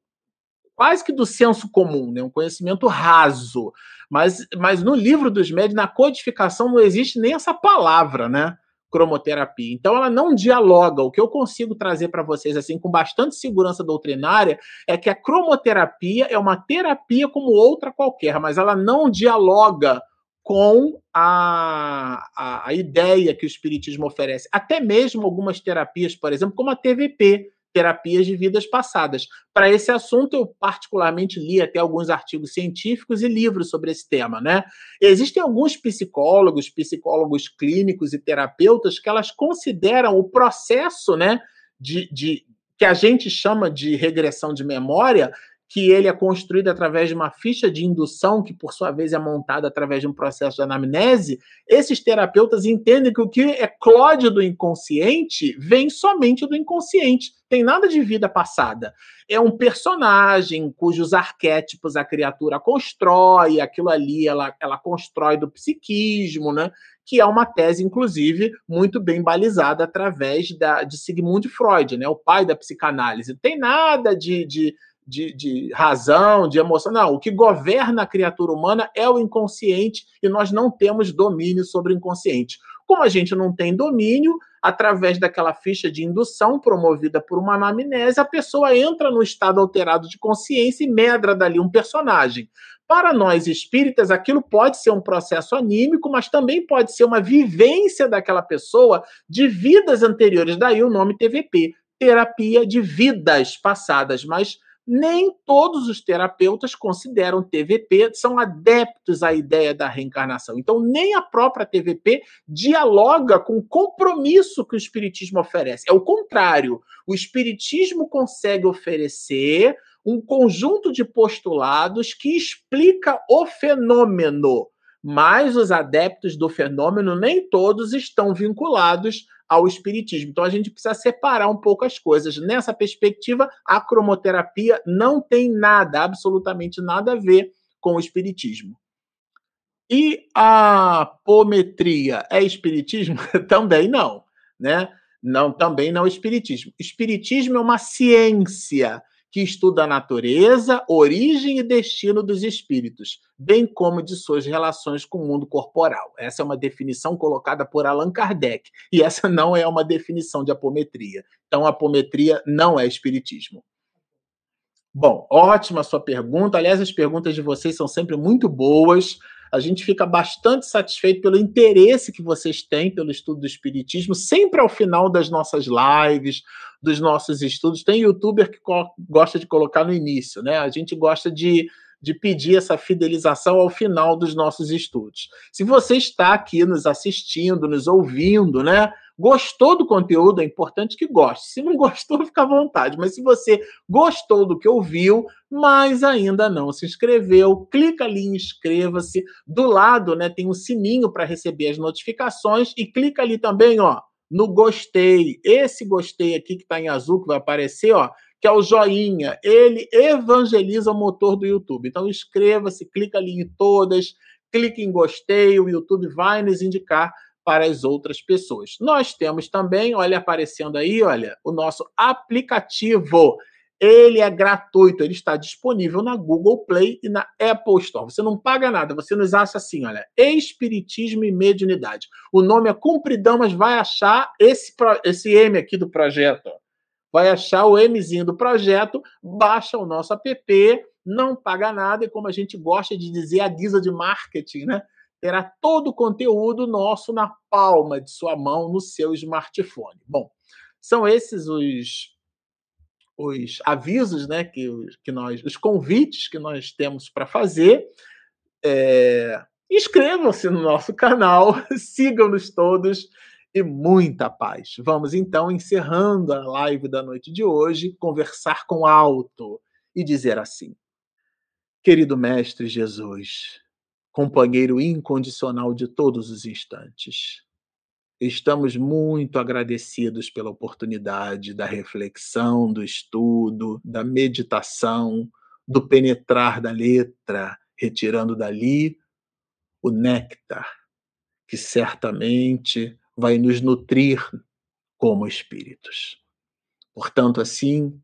quase que do senso comum, né? um conhecimento raso. Mas, mas no livro dos médios, na codificação, não existe nem essa palavra, né? Cromoterapia. Então, ela não dialoga. O que eu consigo trazer para vocês, assim, com bastante segurança doutrinária, é que a cromoterapia é uma terapia como outra qualquer, mas ela não dialoga com a, a, a ideia que o Espiritismo oferece. Até mesmo algumas terapias, por exemplo, como a TVP, terapias de vidas passadas. Para esse assunto, eu particularmente li até alguns artigos científicos e livros sobre esse tema, né? Existem alguns psicólogos, psicólogos clínicos e terapeutas que elas consideram o processo, né, de, de que a gente chama de regressão de memória que ele é construído através de uma ficha de indução, que por sua vez é montada através de um processo de anamnese, esses terapeutas entendem que o que é clódio do inconsciente vem somente do inconsciente. Tem nada de vida passada. É um personagem cujos arquétipos a criatura constrói, aquilo ali ela, ela constrói do psiquismo, né? que é uma tese, inclusive, muito bem balizada através da, de Sigmund Freud, né, o pai da psicanálise. Não tem nada de, de, de, de razão, de emoção. Não, o que governa a criatura humana é o inconsciente e nós não temos domínio sobre o inconsciente. Como a gente não tem domínio, através daquela ficha de indução promovida por uma anamnese, a pessoa entra no estado alterado de consciência e medra dali um personagem. Para nós espíritas, aquilo pode ser um processo anímico, mas também pode ser uma vivência daquela pessoa de vidas anteriores. Daí o nome TVP, terapia de vidas passadas. Mas nem todos os terapeutas consideram TVP, são adeptos à ideia da reencarnação. Então, nem a própria TVP dialoga com o compromisso que o Espiritismo oferece. É o contrário. O Espiritismo consegue oferecer um conjunto de postulados que explica o fenômeno, mas os adeptos do fenômeno nem todos estão vinculados ao espiritismo. Então a gente precisa separar um pouco as coisas. Nessa perspectiva, a cromoterapia não tem nada, absolutamente nada a ver com o espiritismo. E a apometria é espiritismo? *laughs* também não, né? Não, também não é espiritismo. Espiritismo é uma ciência que estuda a natureza, origem e destino dos espíritos, bem como de suas relações com o mundo corporal. Essa é uma definição colocada por Allan Kardec, e essa não é uma definição de apometria. Então, apometria não é espiritismo. Bom, ótima sua pergunta. Aliás, as perguntas de vocês são sempre muito boas. A gente fica bastante satisfeito pelo interesse que vocês têm pelo estudo do Espiritismo, sempre ao final das nossas lives, dos nossos estudos. Tem youtuber que gosta de colocar no início, né? A gente gosta de, de pedir essa fidelização ao final dos nossos estudos. Se você está aqui nos assistindo, nos ouvindo, né? Gostou do conteúdo? É importante que goste. Se não *laughs* gostou, fica à vontade. Mas se você gostou do que ouviu, mas ainda não se inscreveu, clica ali em inscreva-se. Do lado, né, tem um sininho para receber as notificações e clica ali também, ó, no gostei. Esse gostei aqui que está em azul que vai aparecer, ó, que é o joinha. Ele evangeliza o motor do YouTube. Então inscreva-se, clica ali em todas, clique em gostei, o YouTube vai nos indicar para as outras pessoas. Nós temos também, olha aparecendo aí, olha, o nosso aplicativo Ele é gratuito, ele está disponível na Google Play e na Apple Store. Você não paga nada, você nos acha assim, olha, Espiritismo e Mediunidade. O nome é compridão, mas vai achar esse, esse M aqui do projeto. Vai achar o Mzinho do projeto, baixa o nosso app, não paga nada e como a gente gosta de dizer, a guisa de marketing, né? Terá todo o conteúdo nosso na palma de sua mão, no seu smartphone. Bom, são esses os os avisos, né, que, que nós, os convites que nós temos para fazer. É, Inscrevam-se no nosso canal, *laughs* sigam-nos todos e muita paz. Vamos então, encerrando a live da noite de hoje, conversar com alto e dizer assim: Querido Mestre Jesus, companheiro incondicional de todos os instantes, Estamos muito agradecidos pela oportunidade da reflexão, do estudo, da meditação, do penetrar da letra, retirando dali o néctar, que certamente vai nos nutrir como espíritos. Portanto, assim,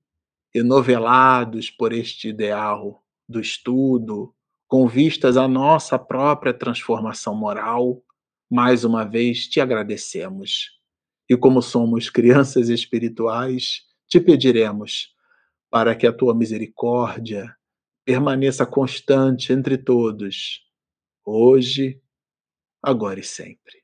enovelados por este ideal do estudo, com vistas à nossa própria transformação moral, mais uma vez te agradecemos. E como somos crianças espirituais, te pediremos para que a tua misericórdia permaneça constante entre todos, hoje, agora e sempre.